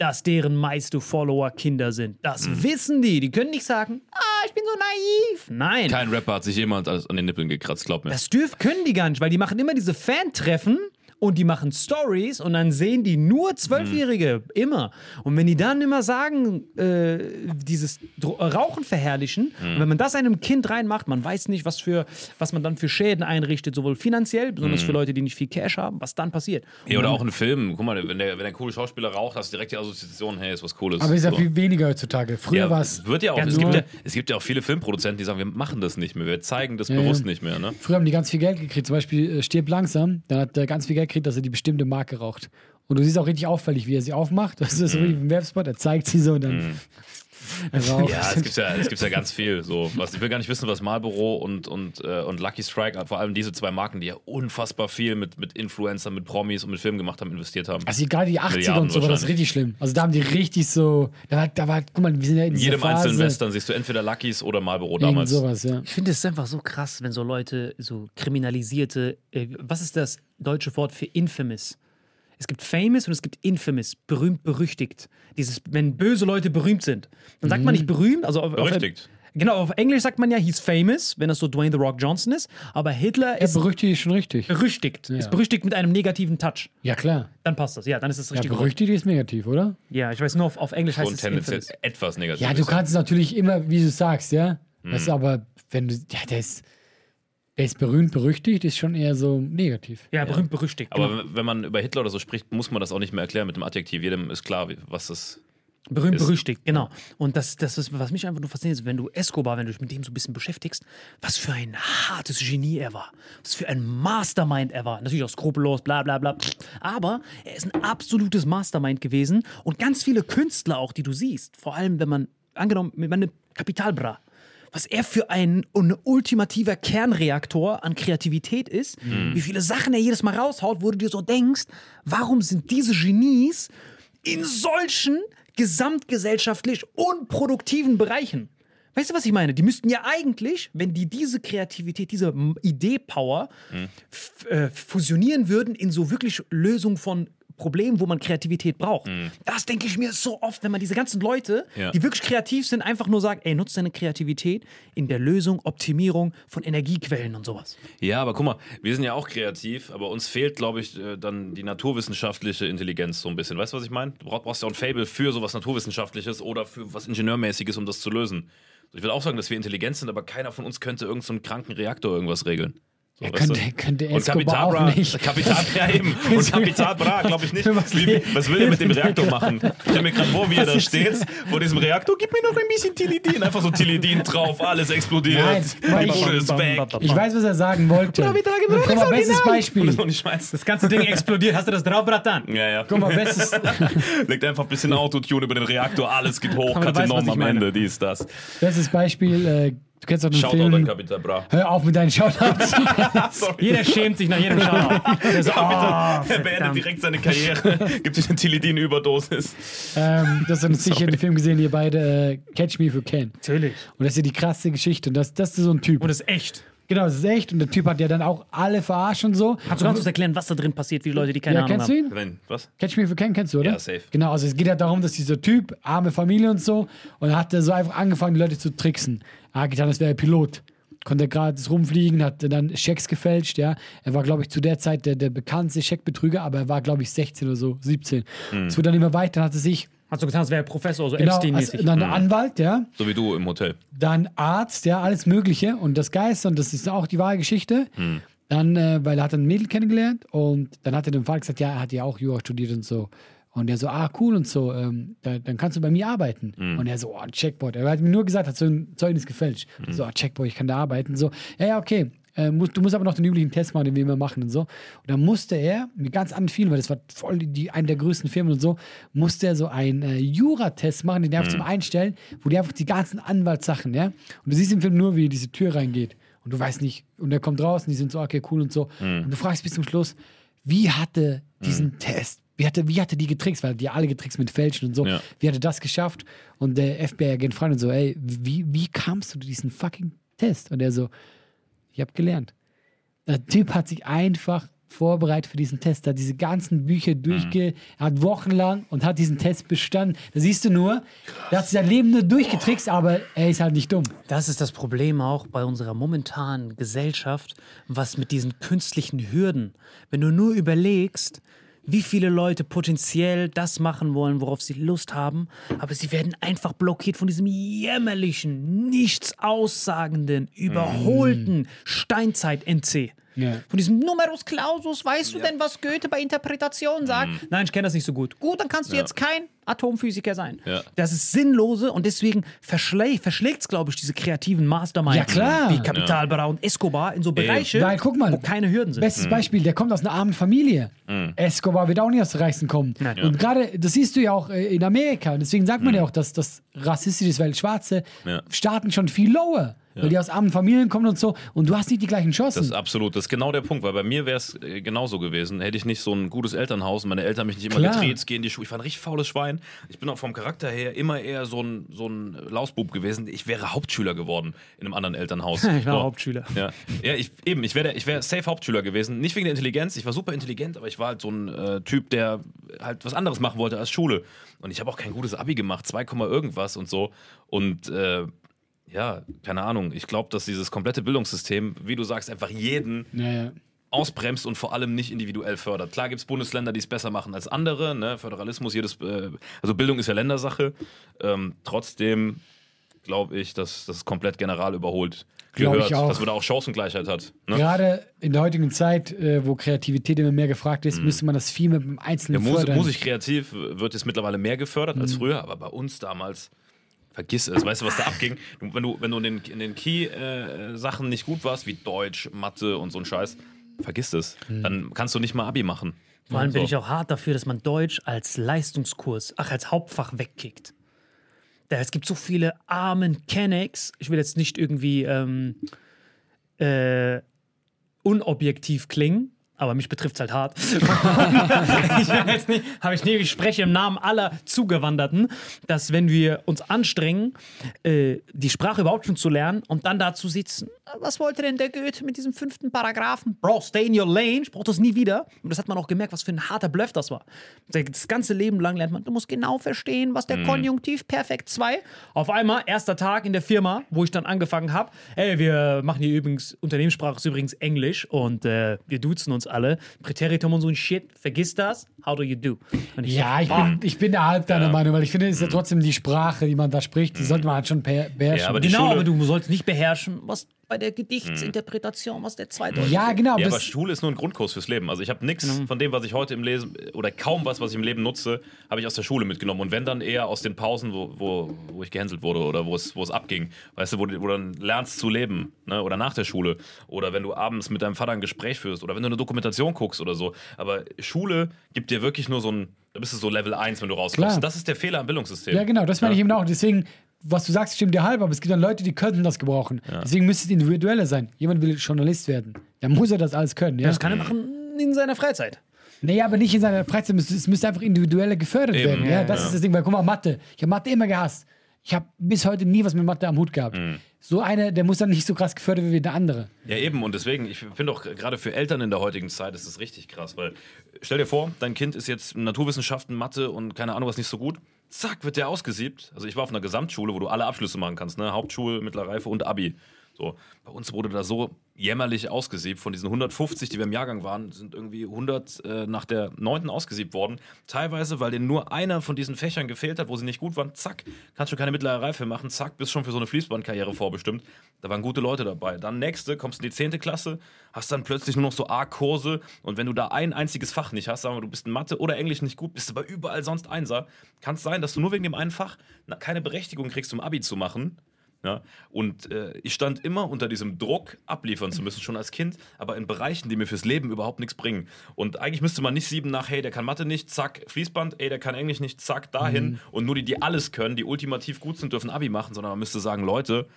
dass deren meiste Follower Kinder sind. Das Mhm. wissen die. Die können nicht sagen, ah, ich bin so naiv. Nein. Kein Rapper hat sich jemand alles an den Nippeln gekratzt, glaub mir. Das dürf, können die gar nicht, weil die machen immer diese Fan-Treffen und die machen Stories und dann sehen die nur Zwölfjährige, immer. Und wenn die dann immer sagen, äh, dieses Dro Rauchen verherrlichen, und wenn man das einem Kind reinmacht, man weiß nicht, was, für, was man dann für Schäden einrichtet, sowohl finanziell, besonders für Leute, die nicht viel Cash haben, was dann passiert. Ja, oder auch ein Film. Guck mal, wenn der, wenn der coole Schauspieler raucht, hast du direkt die Assoziation, hey, ist was Cooles. Aber ist ja So. viel weniger heutzutage. Früher Ja, war es. wird ja auch. Es, gibt ja, es gibt ja auch viele Filmproduzenten, die sagen, wir machen das nicht mehr, wir zeigen das Ja, bewusst ja. nicht mehr. Ne? Früher haben die ganz viel Geld gekriegt. Zum Beispiel äh, Stirb langsam. Dann hat er ganz viel Geld gekriegt, dass er die bestimmte Marke raucht. Und du siehst auch richtig auffällig, wie er sie aufmacht. Das ist so wie im Werbespot. Er zeigt sie so und dann. Mhm. Ja, es gibt ja, es ja ganz viel. So. Was, ich will gar nicht wissen, was Marlboro und, und, äh, und Lucky Strike, vor allem diese zwei Marken, die ja unfassbar viel mit, mit Influencern, mit Promis und mit Filmen gemacht haben, investiert haben. Also gerade die 80er Milliarden und so war das richtig schlimm. Also da haben die richtig so. Da war, da war guck mal, wir sind ja in In jedem Phase. einzelnen Western siehst du entweder Luckys oder Marlboro Irgend damals. sowas, ja. Ich finde es einfach so krass, wenn so Leute, so kriminalisierte, äh, was ist das deutsche Wort für infamous? Es gibt famous und es gibt infamous, berühmt, berüchtigt. Dieses, wenn böse Leute berühmt sind. Dann sagt man nicht berühmt, also auf, Berüchtigt. Auf, genau, auf Englisch sagt man ja, he's famous, wenn das so Dwayne The Rock Johnson ist. Aber Hitler Ja, ist berüchtigt ist schon richtig. berüchtigt. Ist berüchtigt mit einem negativen Touch. Ja, klar. Dann passt das. Ja, dann ist das Ja, richtig. berüchtigt ist negativ, oder? ja, ich weiß nur, auf, auf Englisch heißt Und es tendenziell infamous. etwas negativ. Ja, du kannst es natürlich immer, wie du sagst, ja. Mhm. Weißt du, aber wenn du. Ja, der ist. Der ist berühmt, berüchtigt, ist schon eher so negativ. Ja, berühmt, berüchtigt. Aber genau. wenn- man über Hitler oder so spricht, muss man das auch nicht mehr erklären mit dem Adjektiv. Jedem ist klar, was das. Berühmt, ist. berüchtigt, genau. Und das, das ist, was mich einfach nur fasziniert, ist, wenn du Escobar, wenn du dich mit dem so ein bisschen beschäftigst, was für ein hartes Genie er war. Was für ein Mastermind er war. Natürlich auch skrupellos, bla bla bla. Aber er ist ein absolutes Mastermind gewesen. Und ganz viele Künstler auch, die du siehst, vor allem wenn man, angenommen, mit meinem Kapitalbra, was er für ein, ein ultimativer Kernreaktor an Kreativität ist, wie viele Sachen er jedes Mal raushaut, wo du dir so denkst, warum sind diese Genies in solchen gesamtgesellschaftlich unproduktiven Bereichen. Weißt du, was ich meine? Die müssten ja eigentlich, wenn die diese Kreativität, diese Idee-Power f- äh, fusionieren würden in so wirklich Lösung von Problemen, wo man Kreativität braucht. Das denke ich mir so oft, wenn man diese ganzen Leute, Ja. die wirklich kreativ sind, einfach nur sagt, ey, nutzt deine Kreativität in der Lösung, Optimierung von Energiequellen und sowas. Ja, aber guck mal, wir sind ja auch kreativ, aber uns fehlt, glaube ich, äh, dann die naturwissenschaftliche Intelligenz so ein bisschen. Weißt du, was ich meine? Du brauch- brauchst ja auch ein Fable für sowas Naturwissenschaftliches oder für was Ingenieurmäßiges, um das zu lösen. Ich will auch sagen, dass wir intelligent sind, aber keiner von uns könnte irgendeinen so kranken Reaktor irgendwas regeln. So, Ja, weißt könnte- du? könnte Und Kapital auch Bra, nicht. Kapital, ja eben. Und Kapital Bra, glaube ich nicht. Was- Wie, was will er mit dem Reaktor machen? Ich stelle mir gerade vor, wie er da steht, vor diesem Reaktor, gib mir noch ein bisschen Tilidin. Einfach so Tilidin drauf, alles explodiert. Nein, die Bude ist weg. Ich weiß, was er sagen wollte. Guck mal, bestes Beispiel. Das ganze Ding explodiert. Hast du das drauf, Bratan? Ja, ja. Guck mal, bestes, Legt einfach ein bisschen Autotune über den Reaktor, alles geht hoch, weißt, ich am. Ende, dies, das. bestes Beispiel. Äh, du kennst doch den Shoutout an Film. Kapital Bra. Hör auf mit deinen Shoutouts. Jeder schämt sich nach jedem Shoutout. Der so, oh, Er beendet direkt seine Karriere, gibt sich eine Tilidin-Überdosis. ähm, das hat sicher den Film gesehen, ihr beide. Äh, Catch Me If You Can. Natürlich. Und das ist ja die krasse Geschichte. Und das, das ist so ein Typ. Und das ist echt. genau, das ist echt. Und der Typ hat ja dann auch alle verarscht und so. Kannst du ganz kurz erklären, was da drin passiert, wie die Leute, die keine ja, Ahnung kennst du haben? ihn? Wenn, was? Catch Me If You Can kennst du, oder? Ja, safe. Genau, also es geht ja darum, dass dieser Typ, arme Familie und so, und hat er so einfach angefangen, die Leute zu tricksen. Er hat getan, als wäre er Pilot. Konnte gerade rumfliegen, hat dann Schecks gefälscht, ja. Er war, glaube ich, zu der Zeit der, der bekannteste Scheckbetrüger, aber er war, glaube ich, 16 oder so, 17. Es wurde dann immer weiter, dann hat er sich, Hast du getan, als wäre er Professor, so genau, Epstein-mäßig. dann Anwalt, ja, So wie du im Hotel. dann Arzt, ja, alles Mögliche. Und das Geist, und das ist auch die wahre Geschichte. Dann, äh, weil er hat ein Mädel kennengelernt und dann hat er dem Vater gesagt, ja, er hat ja auch Jura studiert und so. Und er so, ah, cool und so, ähm, da, dann kannst du bei mir arbeiten. Und er so, oh, Checkboy. Er hat mir nur gesagt, hat so ein Zeugnis gefälscht. So, oh, Checkboy, ich kann da arbeiten. So, ja, ja, okay. Äh, musst, du musst aber noch den üblichen Test machen, den wir immer machen und so. Und dann musste er, mit ganz anderen vielen, weil das war voll die, die, eine der größten Firmen und so, musste er so einen äh, Jura-Test machen, den er einfach zum Einstellen, wo die einfach die ganzen Anwaltssachen, ja. Und du siehst im Film nur, wie diese Tür reingeht. Und du weißt nicht, und er kommt raus und die sind so, okay, cool und so. Und du fragst bis zum Schluss, wie hatte diesen Test, wie hatte, wie hatte die getrickst, weil die alle getrickst mit Fälschen und so. Ja. Wie hat er das geschafft? Und der FBI-Agent fragt ihn so, ey, wie, wie kamst du zu diesem fucking Test? Und er so, ich habe gelernt. Der Typ hat sich einfach vorbereitet für diesen Test, hat diese ganzen Bücher durchge, er hat wochenlang und hat diesen Test bestanden. Da siehst du nur, er hat sein Leben nur durchgetrickst, aber er ist halt nicht dumm. Das ist das Problem auch bei unserer momentanen Gesellschaft, was mit diesen künstlichen Hürden. Wenn du nur überlegst, wie viele Leute potenziell das machen wollen, worauf sie Lust haben, aber sie werden einfach blockiert von diesem jämmerlichen, nichts aussagenden, überholten Steinzeit-NC. Ja. Von diesem Numerus Clausus, weißt du denn, was Goethe bei Interpretation sagt? Nein, ich kenne das nicht so gut. Gut, dann kannst du jetzt kein Atomphysiker sein. Ja. Das ist sinnlose und deswegen verschlä verschlägt es, glaube ich, diese kreativen Masterminds Ja, klar. wie Kapitalbra und Escobar in so Bereiche, Weil, guck mal, wo keine Hürden sind. Bestes Beispiel, der kommt aus einer armen Familie. Escobar wird auch nicht aus der Reichsten kommen. Nein. Und gerade, das siehst du ja auch äh, in Amerika. Und deswegen sagt man ja auch, dass das rassistisch ist, weil Schwarze Ja. starten schon viel lower. Weil die aus armen Familien kommen und so. Und du hast nicht die gleichen Chancen. Das ist absolut, das ist genau der Punkt, weil bei mir wäre es äh, genauso gewesen. Hätte ich nicht so ein gutes Elternhaus und meine Eltern mich nicht immer Klar. getreten, gehen in die Schule. Ich war ein richtig faules Schwein. Ich bin auch vom Charakter her immer eher so ein, so ein Lausbub gewesen. Ich wäre Hauptschüler geworden in einem anderen Elternhaus. Ich war So. Hauptschüler. Ja, ja ich, eben, ich wäre ich wär safe Hauptschüler gewesen. Nicht wegen der Intelligenz, ich war super intelligent, aber ich war halt so ein äh, Typ, der halt was anderes machen wollte als Schule. Und ich habe auch kein gutes Abi gemacht, 2, irgendwas und so. Und äh, ja, keine Ahnung. Ich glaube, dass dieses komplette Bildungssystem, wie du sagst, einfach jeden ja, ja. ausbremst und vor allem nicht individuell fördert. Klar gibt es Bundesländer, die es besser machen als andere. Ne? Föderalismus, jedes, äh, also Bildung ist ja Ländersache. Ähm, trotzdem glaube ich, dass das komplett general überholt gehört, dass man da auch Chancengleichheit hat. Ne? Gerade in der heutigen Zeit, äh, wo Kreativität immer mehr gefragt ist, müsste man das viel mit dem Ja, Einzelnen Mus fördern. Musik kreativ wird jetzt mittlerweile mehr gefördert Mhm. als früher, aber bei uns damals, vergiss es. Weißt du, was da abging? Du, wenn du, wenn du in den, in den Key-Sachen nicht gut warst, wie Deutsch, Mathe und so ein Scheiß, vergiss es. Mhm. Dann kannst du nicht mal Abi machen. Vor allem bin So. ich auch hart dafür, dass man Deutsch als Leistungskurs, ach, als Hauptfach wegkickt. Da, es gibt so viele armen Kennex, ich will jetzt nicht irgendwie ähm, äh, unobjektiv klingen, aber mich betrifft es halt hart. ich jetzt nicht, habe ich nie, ich spreche im Namen aller Zugewanderten, dass wenn wir uns anstrengen, äh, die Sprache überhaupt schon zu lernen und dann da zu sitzen, was wollte denn der Goethe mit diesem fünften Paragraphen? Bro, stay in your lane, ich brauche das nie wieder. Und das hat man auch gemerkt, was für ein harter Bluff das war. Das ganze Leben lang lernt man, du musst genau verstehen, was der Konjunktiv Perfekt 2. Auf einmal, erster Tag in der Firma, wo ich dann angefangen habe, ey, wir machen hier übrigens, Unternehmenssprache ist übrigens Englisch und äh, wir duzen uns alle. Präteritum und so ein Shit, vergiss das, how do you do? Und ich Ja, so, ich boah, bin, ich bin da halb deiner Meinung, weil ich finde, es ist ja trotzdem die Sprache, die man da spricht, die sollte man halt schon beherrschen. Ja, aber Genau, Schule- aber du sollst nicht beherrschen, was bei der Gedichtsinterpretation, was der zweite Ja, genau. Ja, aber Schule ist nur ein Grundkurs fürs Leben. Also ich habe nichts von dem, was ich heute im Leben oder kaum was, was ich im Leben nutze, habe ich aus der Schule mitgenommen. Und wenn dann eher aus den Pausen, wo, wo, wo ich gehänselt wurde oder wo es, wo es abging. Weißt du, wo, du- wo du dann lernst zu leben, ne? Oder nach der Schule. Oder wenn du abends mit deinem Vater ein Gespräch führst oder wenn du eine Dokumentation guckst oder so. Aber Schule gibt dir wirklich nur so ein, da bist du so Level 1, wenn du rauskommst. Klar. Das ist der Fehler am Bildungssystem. ja, genau, das meine ich eben auch. Deswegen, was du sagst, stimmt dir halb, aber es gibt dann Leute, die könnten das gebrauchen. Deswegen müsste es individueller sein. Jemand will Journalist werden. Dann muss er das alles können. Ja? Das kann er machen in seiner Freizeit. Nee, aber nicht in seiner Freizeit. Es müsste- einfach individueller gefördert Eben, werden. Ja, ja, das ja. ist das Ding. Weil guck mal, Mathe. Ich habe Mathe immer gehasst. Ich habe bis heute nie was mit Mathe am Hut gehabt. Mhm. So einer, der muss dann nicht so krass gefördert werden wie der andere. Ja, eben. Und deswegen, ich finde auch gerade für Eltern in der heutigen Zeit ist es richtig krass, weil stell dir vor, dein Kind ist jetzt Naturwissenschaften, Mathe und keine Ahnung was nicht so gut. Zack, wird der ausgesiebt. Also ich war auf einer Gesamtschule, wo du alle Abschlüsse machen kannst, ne? Hauptschule, mittlere Reife und Abi. So, bei uns wurde da so jämmerlich ausgesiebt. Von diesen 150, die wir im Jahrgang waren, sind irgendwie 100 äh, nach der 9. ausgesiebt worden. Teilweise, weil denen nur einer von diesen Fächern gefehlt hat, wo sie nicht gut waren. Zack, kannst schon keine mittlere Reife machen. Zack, bist schon für so eine Fließbandkarriere vorbestimmt. Da waren gute Leute dabei. Dann nächste, kommst in die 10. Klasse, hast dann plötzlich nur noch so A-Kurse. Und wenn du da ein einziges Fach nicht hast, sagen wir, du bist in Mathe oder Englisch nicht gut, bist aber überall sonst Einser, kann es sein, dass du nur wegen dem einen Fach keine Berechtigung kriegst, um Abi zu machen. Ja, und äh, ich stand immer unter diesem Druck, abliefern zu müssen, schon als Kind, aber in Bereichen, die mir fürs Leben überhaupt nichts bringen. Und eigentlich müsste man nicht sieben nach, hey, der kann Mathe nicht, zack, Fließband, ey, der kann Englisch nicht, zack, dahin. Und nur die, die alles können, die ultimativ gut sind, dürfen Abi machen, sondern man müsste sagen, Leute,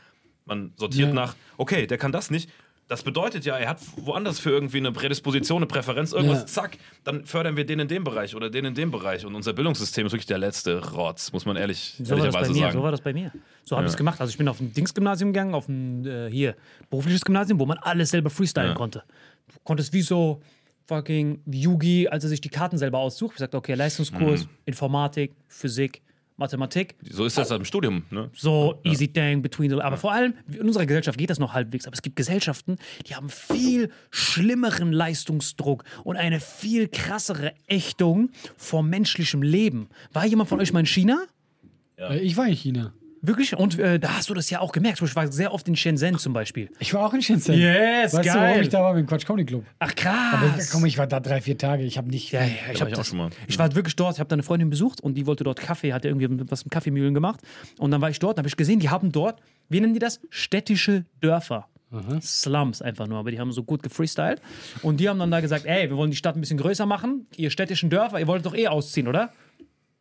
man sortiert Ja. nach, okay, der kann das nicht. Das bedeutet ja, er hat woanders für irgendwie eine Prädisposition, eine Präferenz, irgendwas, Ja. zack, dann fördern wir den in dem Bereich oder den in dem Bereich. Und unser Bildungssystem ist wirklich der letzte Rotz, muss man ehrlich, So ehrlicherweise mir. sagen. So war das bei mir. So habe ich es gemacht. Also ich bin auf ein Dingsgymnasium gegangen, auf ein äh, hier berufliches Gymnasium, wo man alles selber freestylen Ja. konnte. Du konntest wie so fucking Yugi, als er sich die Karten selber aussucht. Ich sagte, okay, Leistungskurs, Mhm. Informatik, Physik, Mathematik. So ist das im Studium, ne? So easy thing between the. Aber vor allem, in unserer Gesellschaft geht das noch halbwegs. Aber es gibt Gesellschaften, die haben viel schlimmeren Leistungsdruck und eine viel krassere Ächtung vor menschlichem Leben. War jemand von euch mal in China? Äh, Ich war in China. Wirklich? Und äh, da hast du das ja auch gemerkt. Ich war sehr oft in Shenzhen zum Beispiel. Ich war auch in Shenzhen. Yes, weißt du, geil. warum ich da war mit dem Quatsch Comedy Club? Ach krass. Aber ich, komm, ich war da drei, vier Tage. Ich habe nicht. ja, ja, ich, war hab ich auch das, schon mal. ich war wirklich dort, ich habe da eine Freundin besucht und die wollte dort Kaffee, hatte irgendwie was mit Kaffeemühlen gemacht. Und dann war ich dort, habe ich gesehen, die haben dort, wie nennen die das? Städtische Dörfer. Slums einfach nur, aber die haben so gut gefreestylt. Und die haben dann da gesagt, ey, wir wollen die Stadt ein bisschen größer machen. Ihr städtischen Dörfer, ihr wolltet doch eh ausziehen, oder?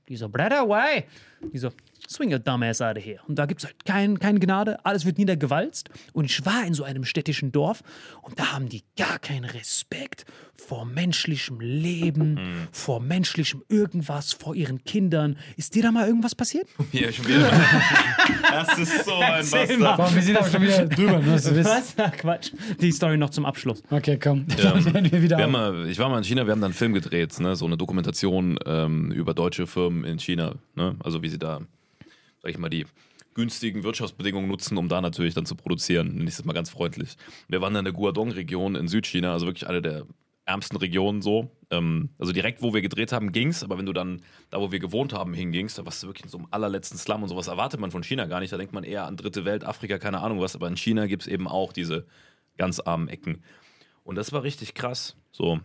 Die so, brother, why? Die so, swing your dumb ass out of here. Und da gibt es halt kein, keine Gnade, alles wird niedergewalzt. Und ich war in so einem städtischen Dorf und da haben die gar keinen Respekt vor menschlichem Leben, vor menschlichem irgendwas, vor ihren Kindern. Ist dir da mal irgendwas passiert? Hier schon wieder. das ist so ein. Bastard. Boah, wir sind aber schon wieder drüber, wisst. Was? Ach, Quatsch. Die Story noch zum Abschluss. Okay, komm. Ja. Wir wieder Wir mal, ich war mal in China, wir haben da einen Film gedreht, ne? so eine Dokumentation ähm, über deutsche Firmen in China. Ne? Also wie sie da, sag ich mal, die günstigen Wirtschaftsbedingungen nutzen, um da natürlich dann zu produzieren. Nenne ich das mal ganz freundlich. Wir waren da in der Guangdong-Region in Südchina, also wirklich eine der ärmsten Regionen so. Ähm, also direkt, wo wir gedreht haben, ging's, aber wenn du dann da, wo wir gewohnt haben, hingingst, da warst du wirklich in so einem allerletzten Slum und sowas erwartet man von China gar nicht. Da denkt man eher an dritte Welt, Afrika, keine Ahnung was, aber in China gibt es eben auch diese ganz armen Ecken. Und das war richtig krass. So.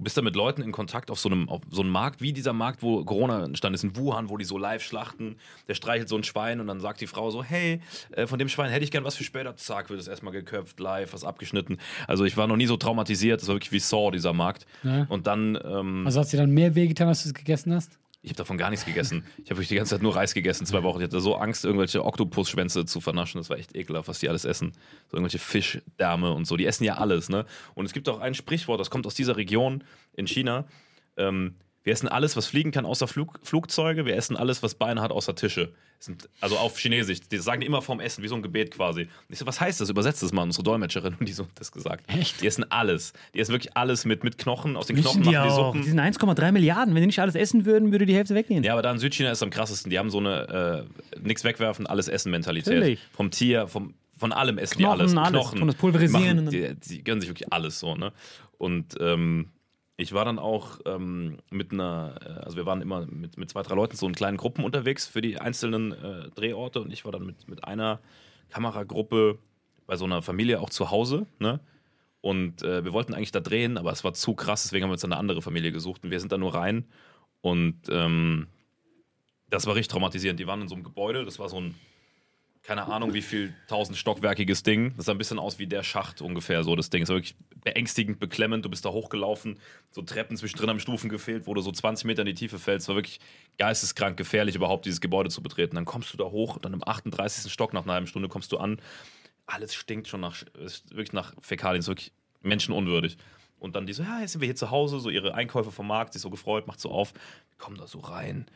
Du bist da mit Leuten in Kontakt auf so einem, auf so einem Markt, wie dieser Markt, wo Corona entstanden ist, in Wuhan, wo die so live schlachten. Der streichelt so ein Schwein und dann sagt die Frau so: Hey, äh, von dem Schwein hätte ich gern was für später. Zack, wird es erstmal geköpft, live, was abgeschnitten. Also ich war noch nie so traumatisiert. Das war wirklich wie Saw, dieser Markt. Ja. Und dann, ähm, Also hast du dir dann mehr wehgetan, als du es gegessen hast? Ich habe davon gar nichts gegessen. Ich habe die ganze Zeit nur Reis gegessen, zwei Wochen. Ich hatte so Angst, irgendwelche Oktopusschwänze zu vernaschen. Das war echt ekelhaft, was die alles essen. So irgendwelche Fischdärme und so. Die essen ja alles, ne? Und es gibt auch ein Sprichwort, das kommt aus dieser Region in China. Ähm, wir essen alles, was fliegen kann, außer Flug, Flugzeuge. Wir essen alles, was Beine hat, außer Tische. Sind, also auf Chinesisch. Die sagen die immer vorm Essen, wie so ein Gebet quasi. Und ich so, was heißt das? Übersetzt das mal, unsere Dolmetscherin. Und die so, das gesagt. Echt? Die essen alles. Die essen wirklich alles mit, mit Knochen. Aus den Müssen Knochen die machen die auch. Suppen. Die sind 1,3 Milliarden. Wenn die nicht alles essen würden, würde die Hälfte weggehen. Ja, aber da in Südchina ist es am krassesten. Die haben so eine äh, nichts wegwerfen, alles essen Mentalität. Natürlich. Vom Tier, vom, von allem essen Knochen, die alles. alles. Knochen. Tun das pulverisieren Machen, die, die gönnen sich wirklich alles so, ne? Und ähm, ich war dann auch ähm, mit einer, äh, also wir waren immer mit, mit zwei, drei Leuten so in kleinen Gruppen unterwegs für die einzelnen äh, Drehorte und ich war dann mit, mit einer Kameragruppe bei so einer Familie auch zu Hause, ne? Und äh, wir wollten eigentlich da drehen, aber es war zu krass, deswegen haben wir uns eine andere Familie gesucht und wir sind da nur rein. Und ähm, das war richtig traumatisierend. Die waren in so einem Gebäude, das war so ein, keine Ahnung, wie viel tausend stockwerkiges Ding. Das sah ein bisschen aus wie der Schacht ungefähr, so das Ding. Es war wirklich beängstigend, beklemmend. Du bist da hochgelaufen, so Treppen zwischendrin haben Stufen gefehlt, wo du so 20 Meter in die Tiefe fällst. Es war wirklich geisteskrank gefährlich, überhaupt dieses Gebäude zu betreten. Dann kommst du da hoch, dann im 38. Stock nach einer halben Stunde kommst du an. Alles stinkt schon nach, wirklich nach Fäkalien, ist wirklich menschenunwürdig. Und dann die so, ja, jetzt sind wir hier zu Hause, so ihre Einkäufe vom Markt, sich so gefreut, macht so auf. Wir kommen da so rein.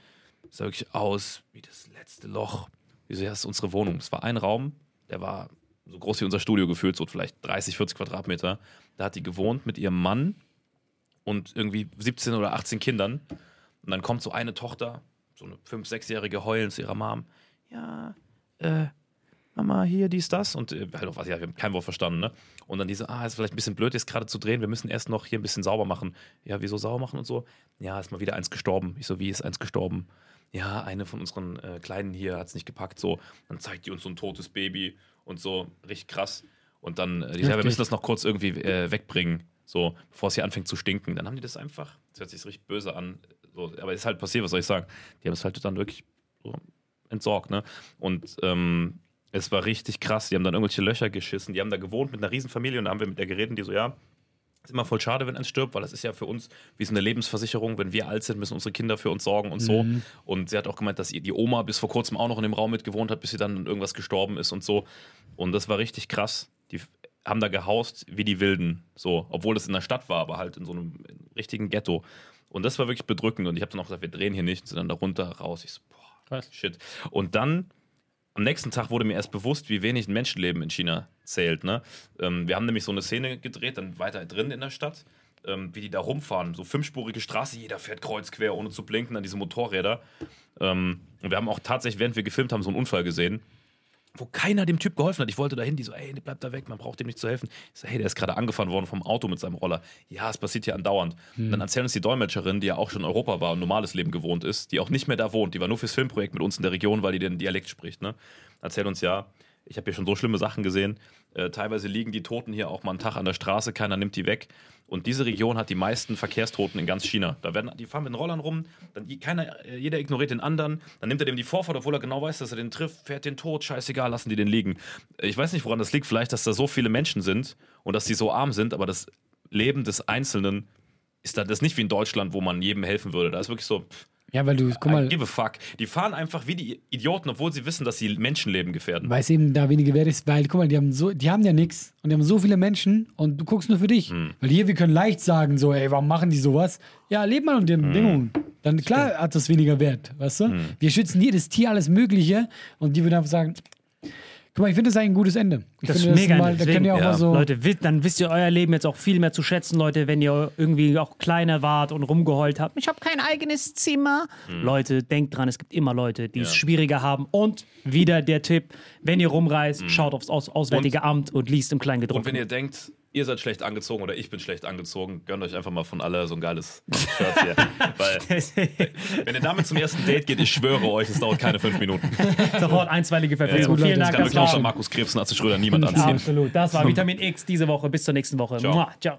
Sah wirklich aus wie das letzte Loch. Wie so, ja, das ist unsere Wohnung. Es war ein Raum, der war so groß wie unser Studio gefühlt, so vielleicht 30, 40 Quadratmeter. Da hat die gewohnt mit ihrem Mann und irgendwie 17 oder 18 Kindern. Und dann kommt so eine Tochter, so eine 5-, 6-jährige heulend zu ihrer Mom. Ja, äh, Mama, hier, dies, das. Und äh, halt auch was, ja, wir haben kein Wort verstanden, ne? Und dann diese, ah, ist vielleicht ein bisschen blöd, jetzt gerade zu drehen. Wir müssen erst noch hier ein bisschen sauber machen. Ja, wieso sauber machen und so? Ja, ist mal wieder eins gestorben. Ich so, wie ist eins gestorben? Ja, eine von unseren äh, Kleinen hier hat es nicht gepackt. So, dann zeigt die uns so ein totes Baby und so, richtig krass. Und dann, äh, die sagen, wir müssen das noch kurz irgendwie äh, wegbringen, so, bevor es hier anfängt zu stinken. Dann haben die das einfach, das hört sich richtig böse an, so, aber ist halt passiert, was soll ich sagen? Die haben es halt dann wirklich so entsorgt, ne? Und ähm, es war richtig krass. Die haben dann irgendwelche Löcher geschissen. Die haben da gewohnt mit einer Riesenfamilie und da haben wir mit der geredet, die so, ja, ist immer voll schade, wenn eins stirbt, weil das ist ja für uns wie so eine Lebensversicherung. Wenn wir alt sind, müssen unsere Kinder für uns sorgen und so. Und sie hat auch gemeint, dass ihr die Oma bis vor kurzem auch noch in dem Raum mit gewohnt hat, bis sie dann an irgendwas gestorben ist und so. Und das war richtig krass. Die haben da gehaust wie die Wilden, so, obwohl das in der Stadt war, aber halt in so einem richtigen Ghetto. Und das war wirklich bedrückend. Und ich habe dann auch gesagt, wir drehen hier nicht, sind dann da runter raus. Ich so, boah, Krass. shit. Und dann am nächsten Tag wurde mir erst bewusst, wie wenig ein Menschenleben in China zählt. Ne? Ähm, wir haben nämlich so eine Szene gedreht, dann weiter drin in der Stadt, ähm, wie die da rumfahren. So fünfspurige Straße, jeder fährt kreuz quer, ohne zu blinken, an diese Motorräder. Ähm, und wir haben auch tatsächlich, während wir gefilmt haben, so einen Unfall gesehen, wo keiner dem Typ geholfen hat. Ich wollte dahin, die so, ey, bleib da weg, man braucht dem nicht zu helfen. Ich so, hey, der ist gerade angefahren worden vom Auto mit seinem Roller. Ja, es passiert hier andauernd. Und dann erzählen uns die Dolmetscherin, die ja auch schon in Europa war und normales Leben gewohnt ist, die auch nicht mehr da wohnt, die war nur fürs Filmprojekt mit uns in der Region, weil die den Dialekt spricht, ne? Erzählt uns ja, ich habe hier schon so schlimme Sachen gesehen. Äh, teilweise liegen die Toten hier auch mal einen Tag an der Straße, keiner nimmt die weg. Und diese Region hat die meisten Verkehrstoten in ganz China. Da werden, die fahren mit den Rollern rum, dann keiner, äh, jeder ignoriert den anderen, dann nimmt er dem die Vorfahrt, obwohl er genau weiß, dass er den trifft, fährt den tot, scheißegal, lassen die den liegen. Ich weiß nicht, woran das liegt, vielleicht, dass da so viele Menschen sind und dass die so arm sind, aber das Leben des Einzelnen ist da das nicht wie in Deutschland, wo man jedem helfen würde. Da ist wirklich so, pff, Ja, weil du, guck I mal, give a fuck. Die fahren einfach wie die Idioten, obwohl sie wissen, dass sie Menschenleben gefährden. weil es eben da weniger wert ist, weil, guck mal, die haben so, die haben ja nichts und die haben so viele Menschen und du guckst nur für dich. Hm. Weil hier, wir können leicht sagen, so, ey, warum machen die sowas? Ja, leb mal unter den Hm. Bedingungen. Dann klar hat das weniger Wert, weißt du? Wir schützen jedes Tier, alles Mögliche und die würden einfach sagen, guck mal, ich finde das eigentlich ein gutes Ende. Ich Das ist finde, mega. mal, da deswegen, ja auch ja, mal so. Leute, dann wisst ihr euer Leben jetzt auch viel mehr zu schätzen, Leute, wenn ihr irgendwie auch kleiner wart und rumgeheult habt. Ich habe kein eigenes Zimmer. Leute, denkt dran, es gibt immer Leute, die es Ja. schwieriger haben. Und wieder der Tipp, wenn ihr rumreist, schaut aufs Aus Auswärtige Amt und liest im Und wenn Kleingedruckten. ihr denkt, ihr seid schlecht angezogen oder ich bin schlecht angezogen, gönnt euch einfach mal von alle so ein geiles Shirt hier. Weil, wenn ihr damit zum ersten Date geht, ich schwöre euch, es dauert keine fünf Minuten. Sofort einstweilige Verpflegung. Vielen Leute. Das kann wirklich außer war Markus Krebs und Atze Schröder niemand anziehen. absolut. Das war Vitamin X diese Woche. Bis zur nächsten Woche. Ciao. Ciao.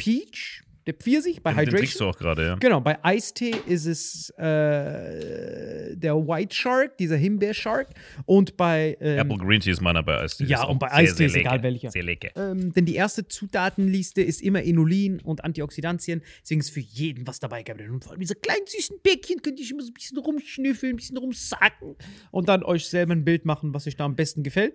Peach, der Pfirsich bei Den, den trinkst du Hydration. auch gerade, ja. Genau, bei Eistee ist es äh, der White Shark, dieser Himbeer-Shark. Und bei ähm, Apple Green Tea ist meiner bei Eistee. Ja, und bei Eistee ist egal welcher. Sehr lecker. ähm, denn die erste Zutatenliste ist immer Inulin und Antioxidantien. Deswegen ist für jeden was dabei gehabt. Und vor allem diese kleinen süßen Bäckchen könnt ihr immer so ein bisschen rumschnüffeln, ein bisschen rumsacken und dann euch selber ein Bild machen, was euch da am besten gefällt.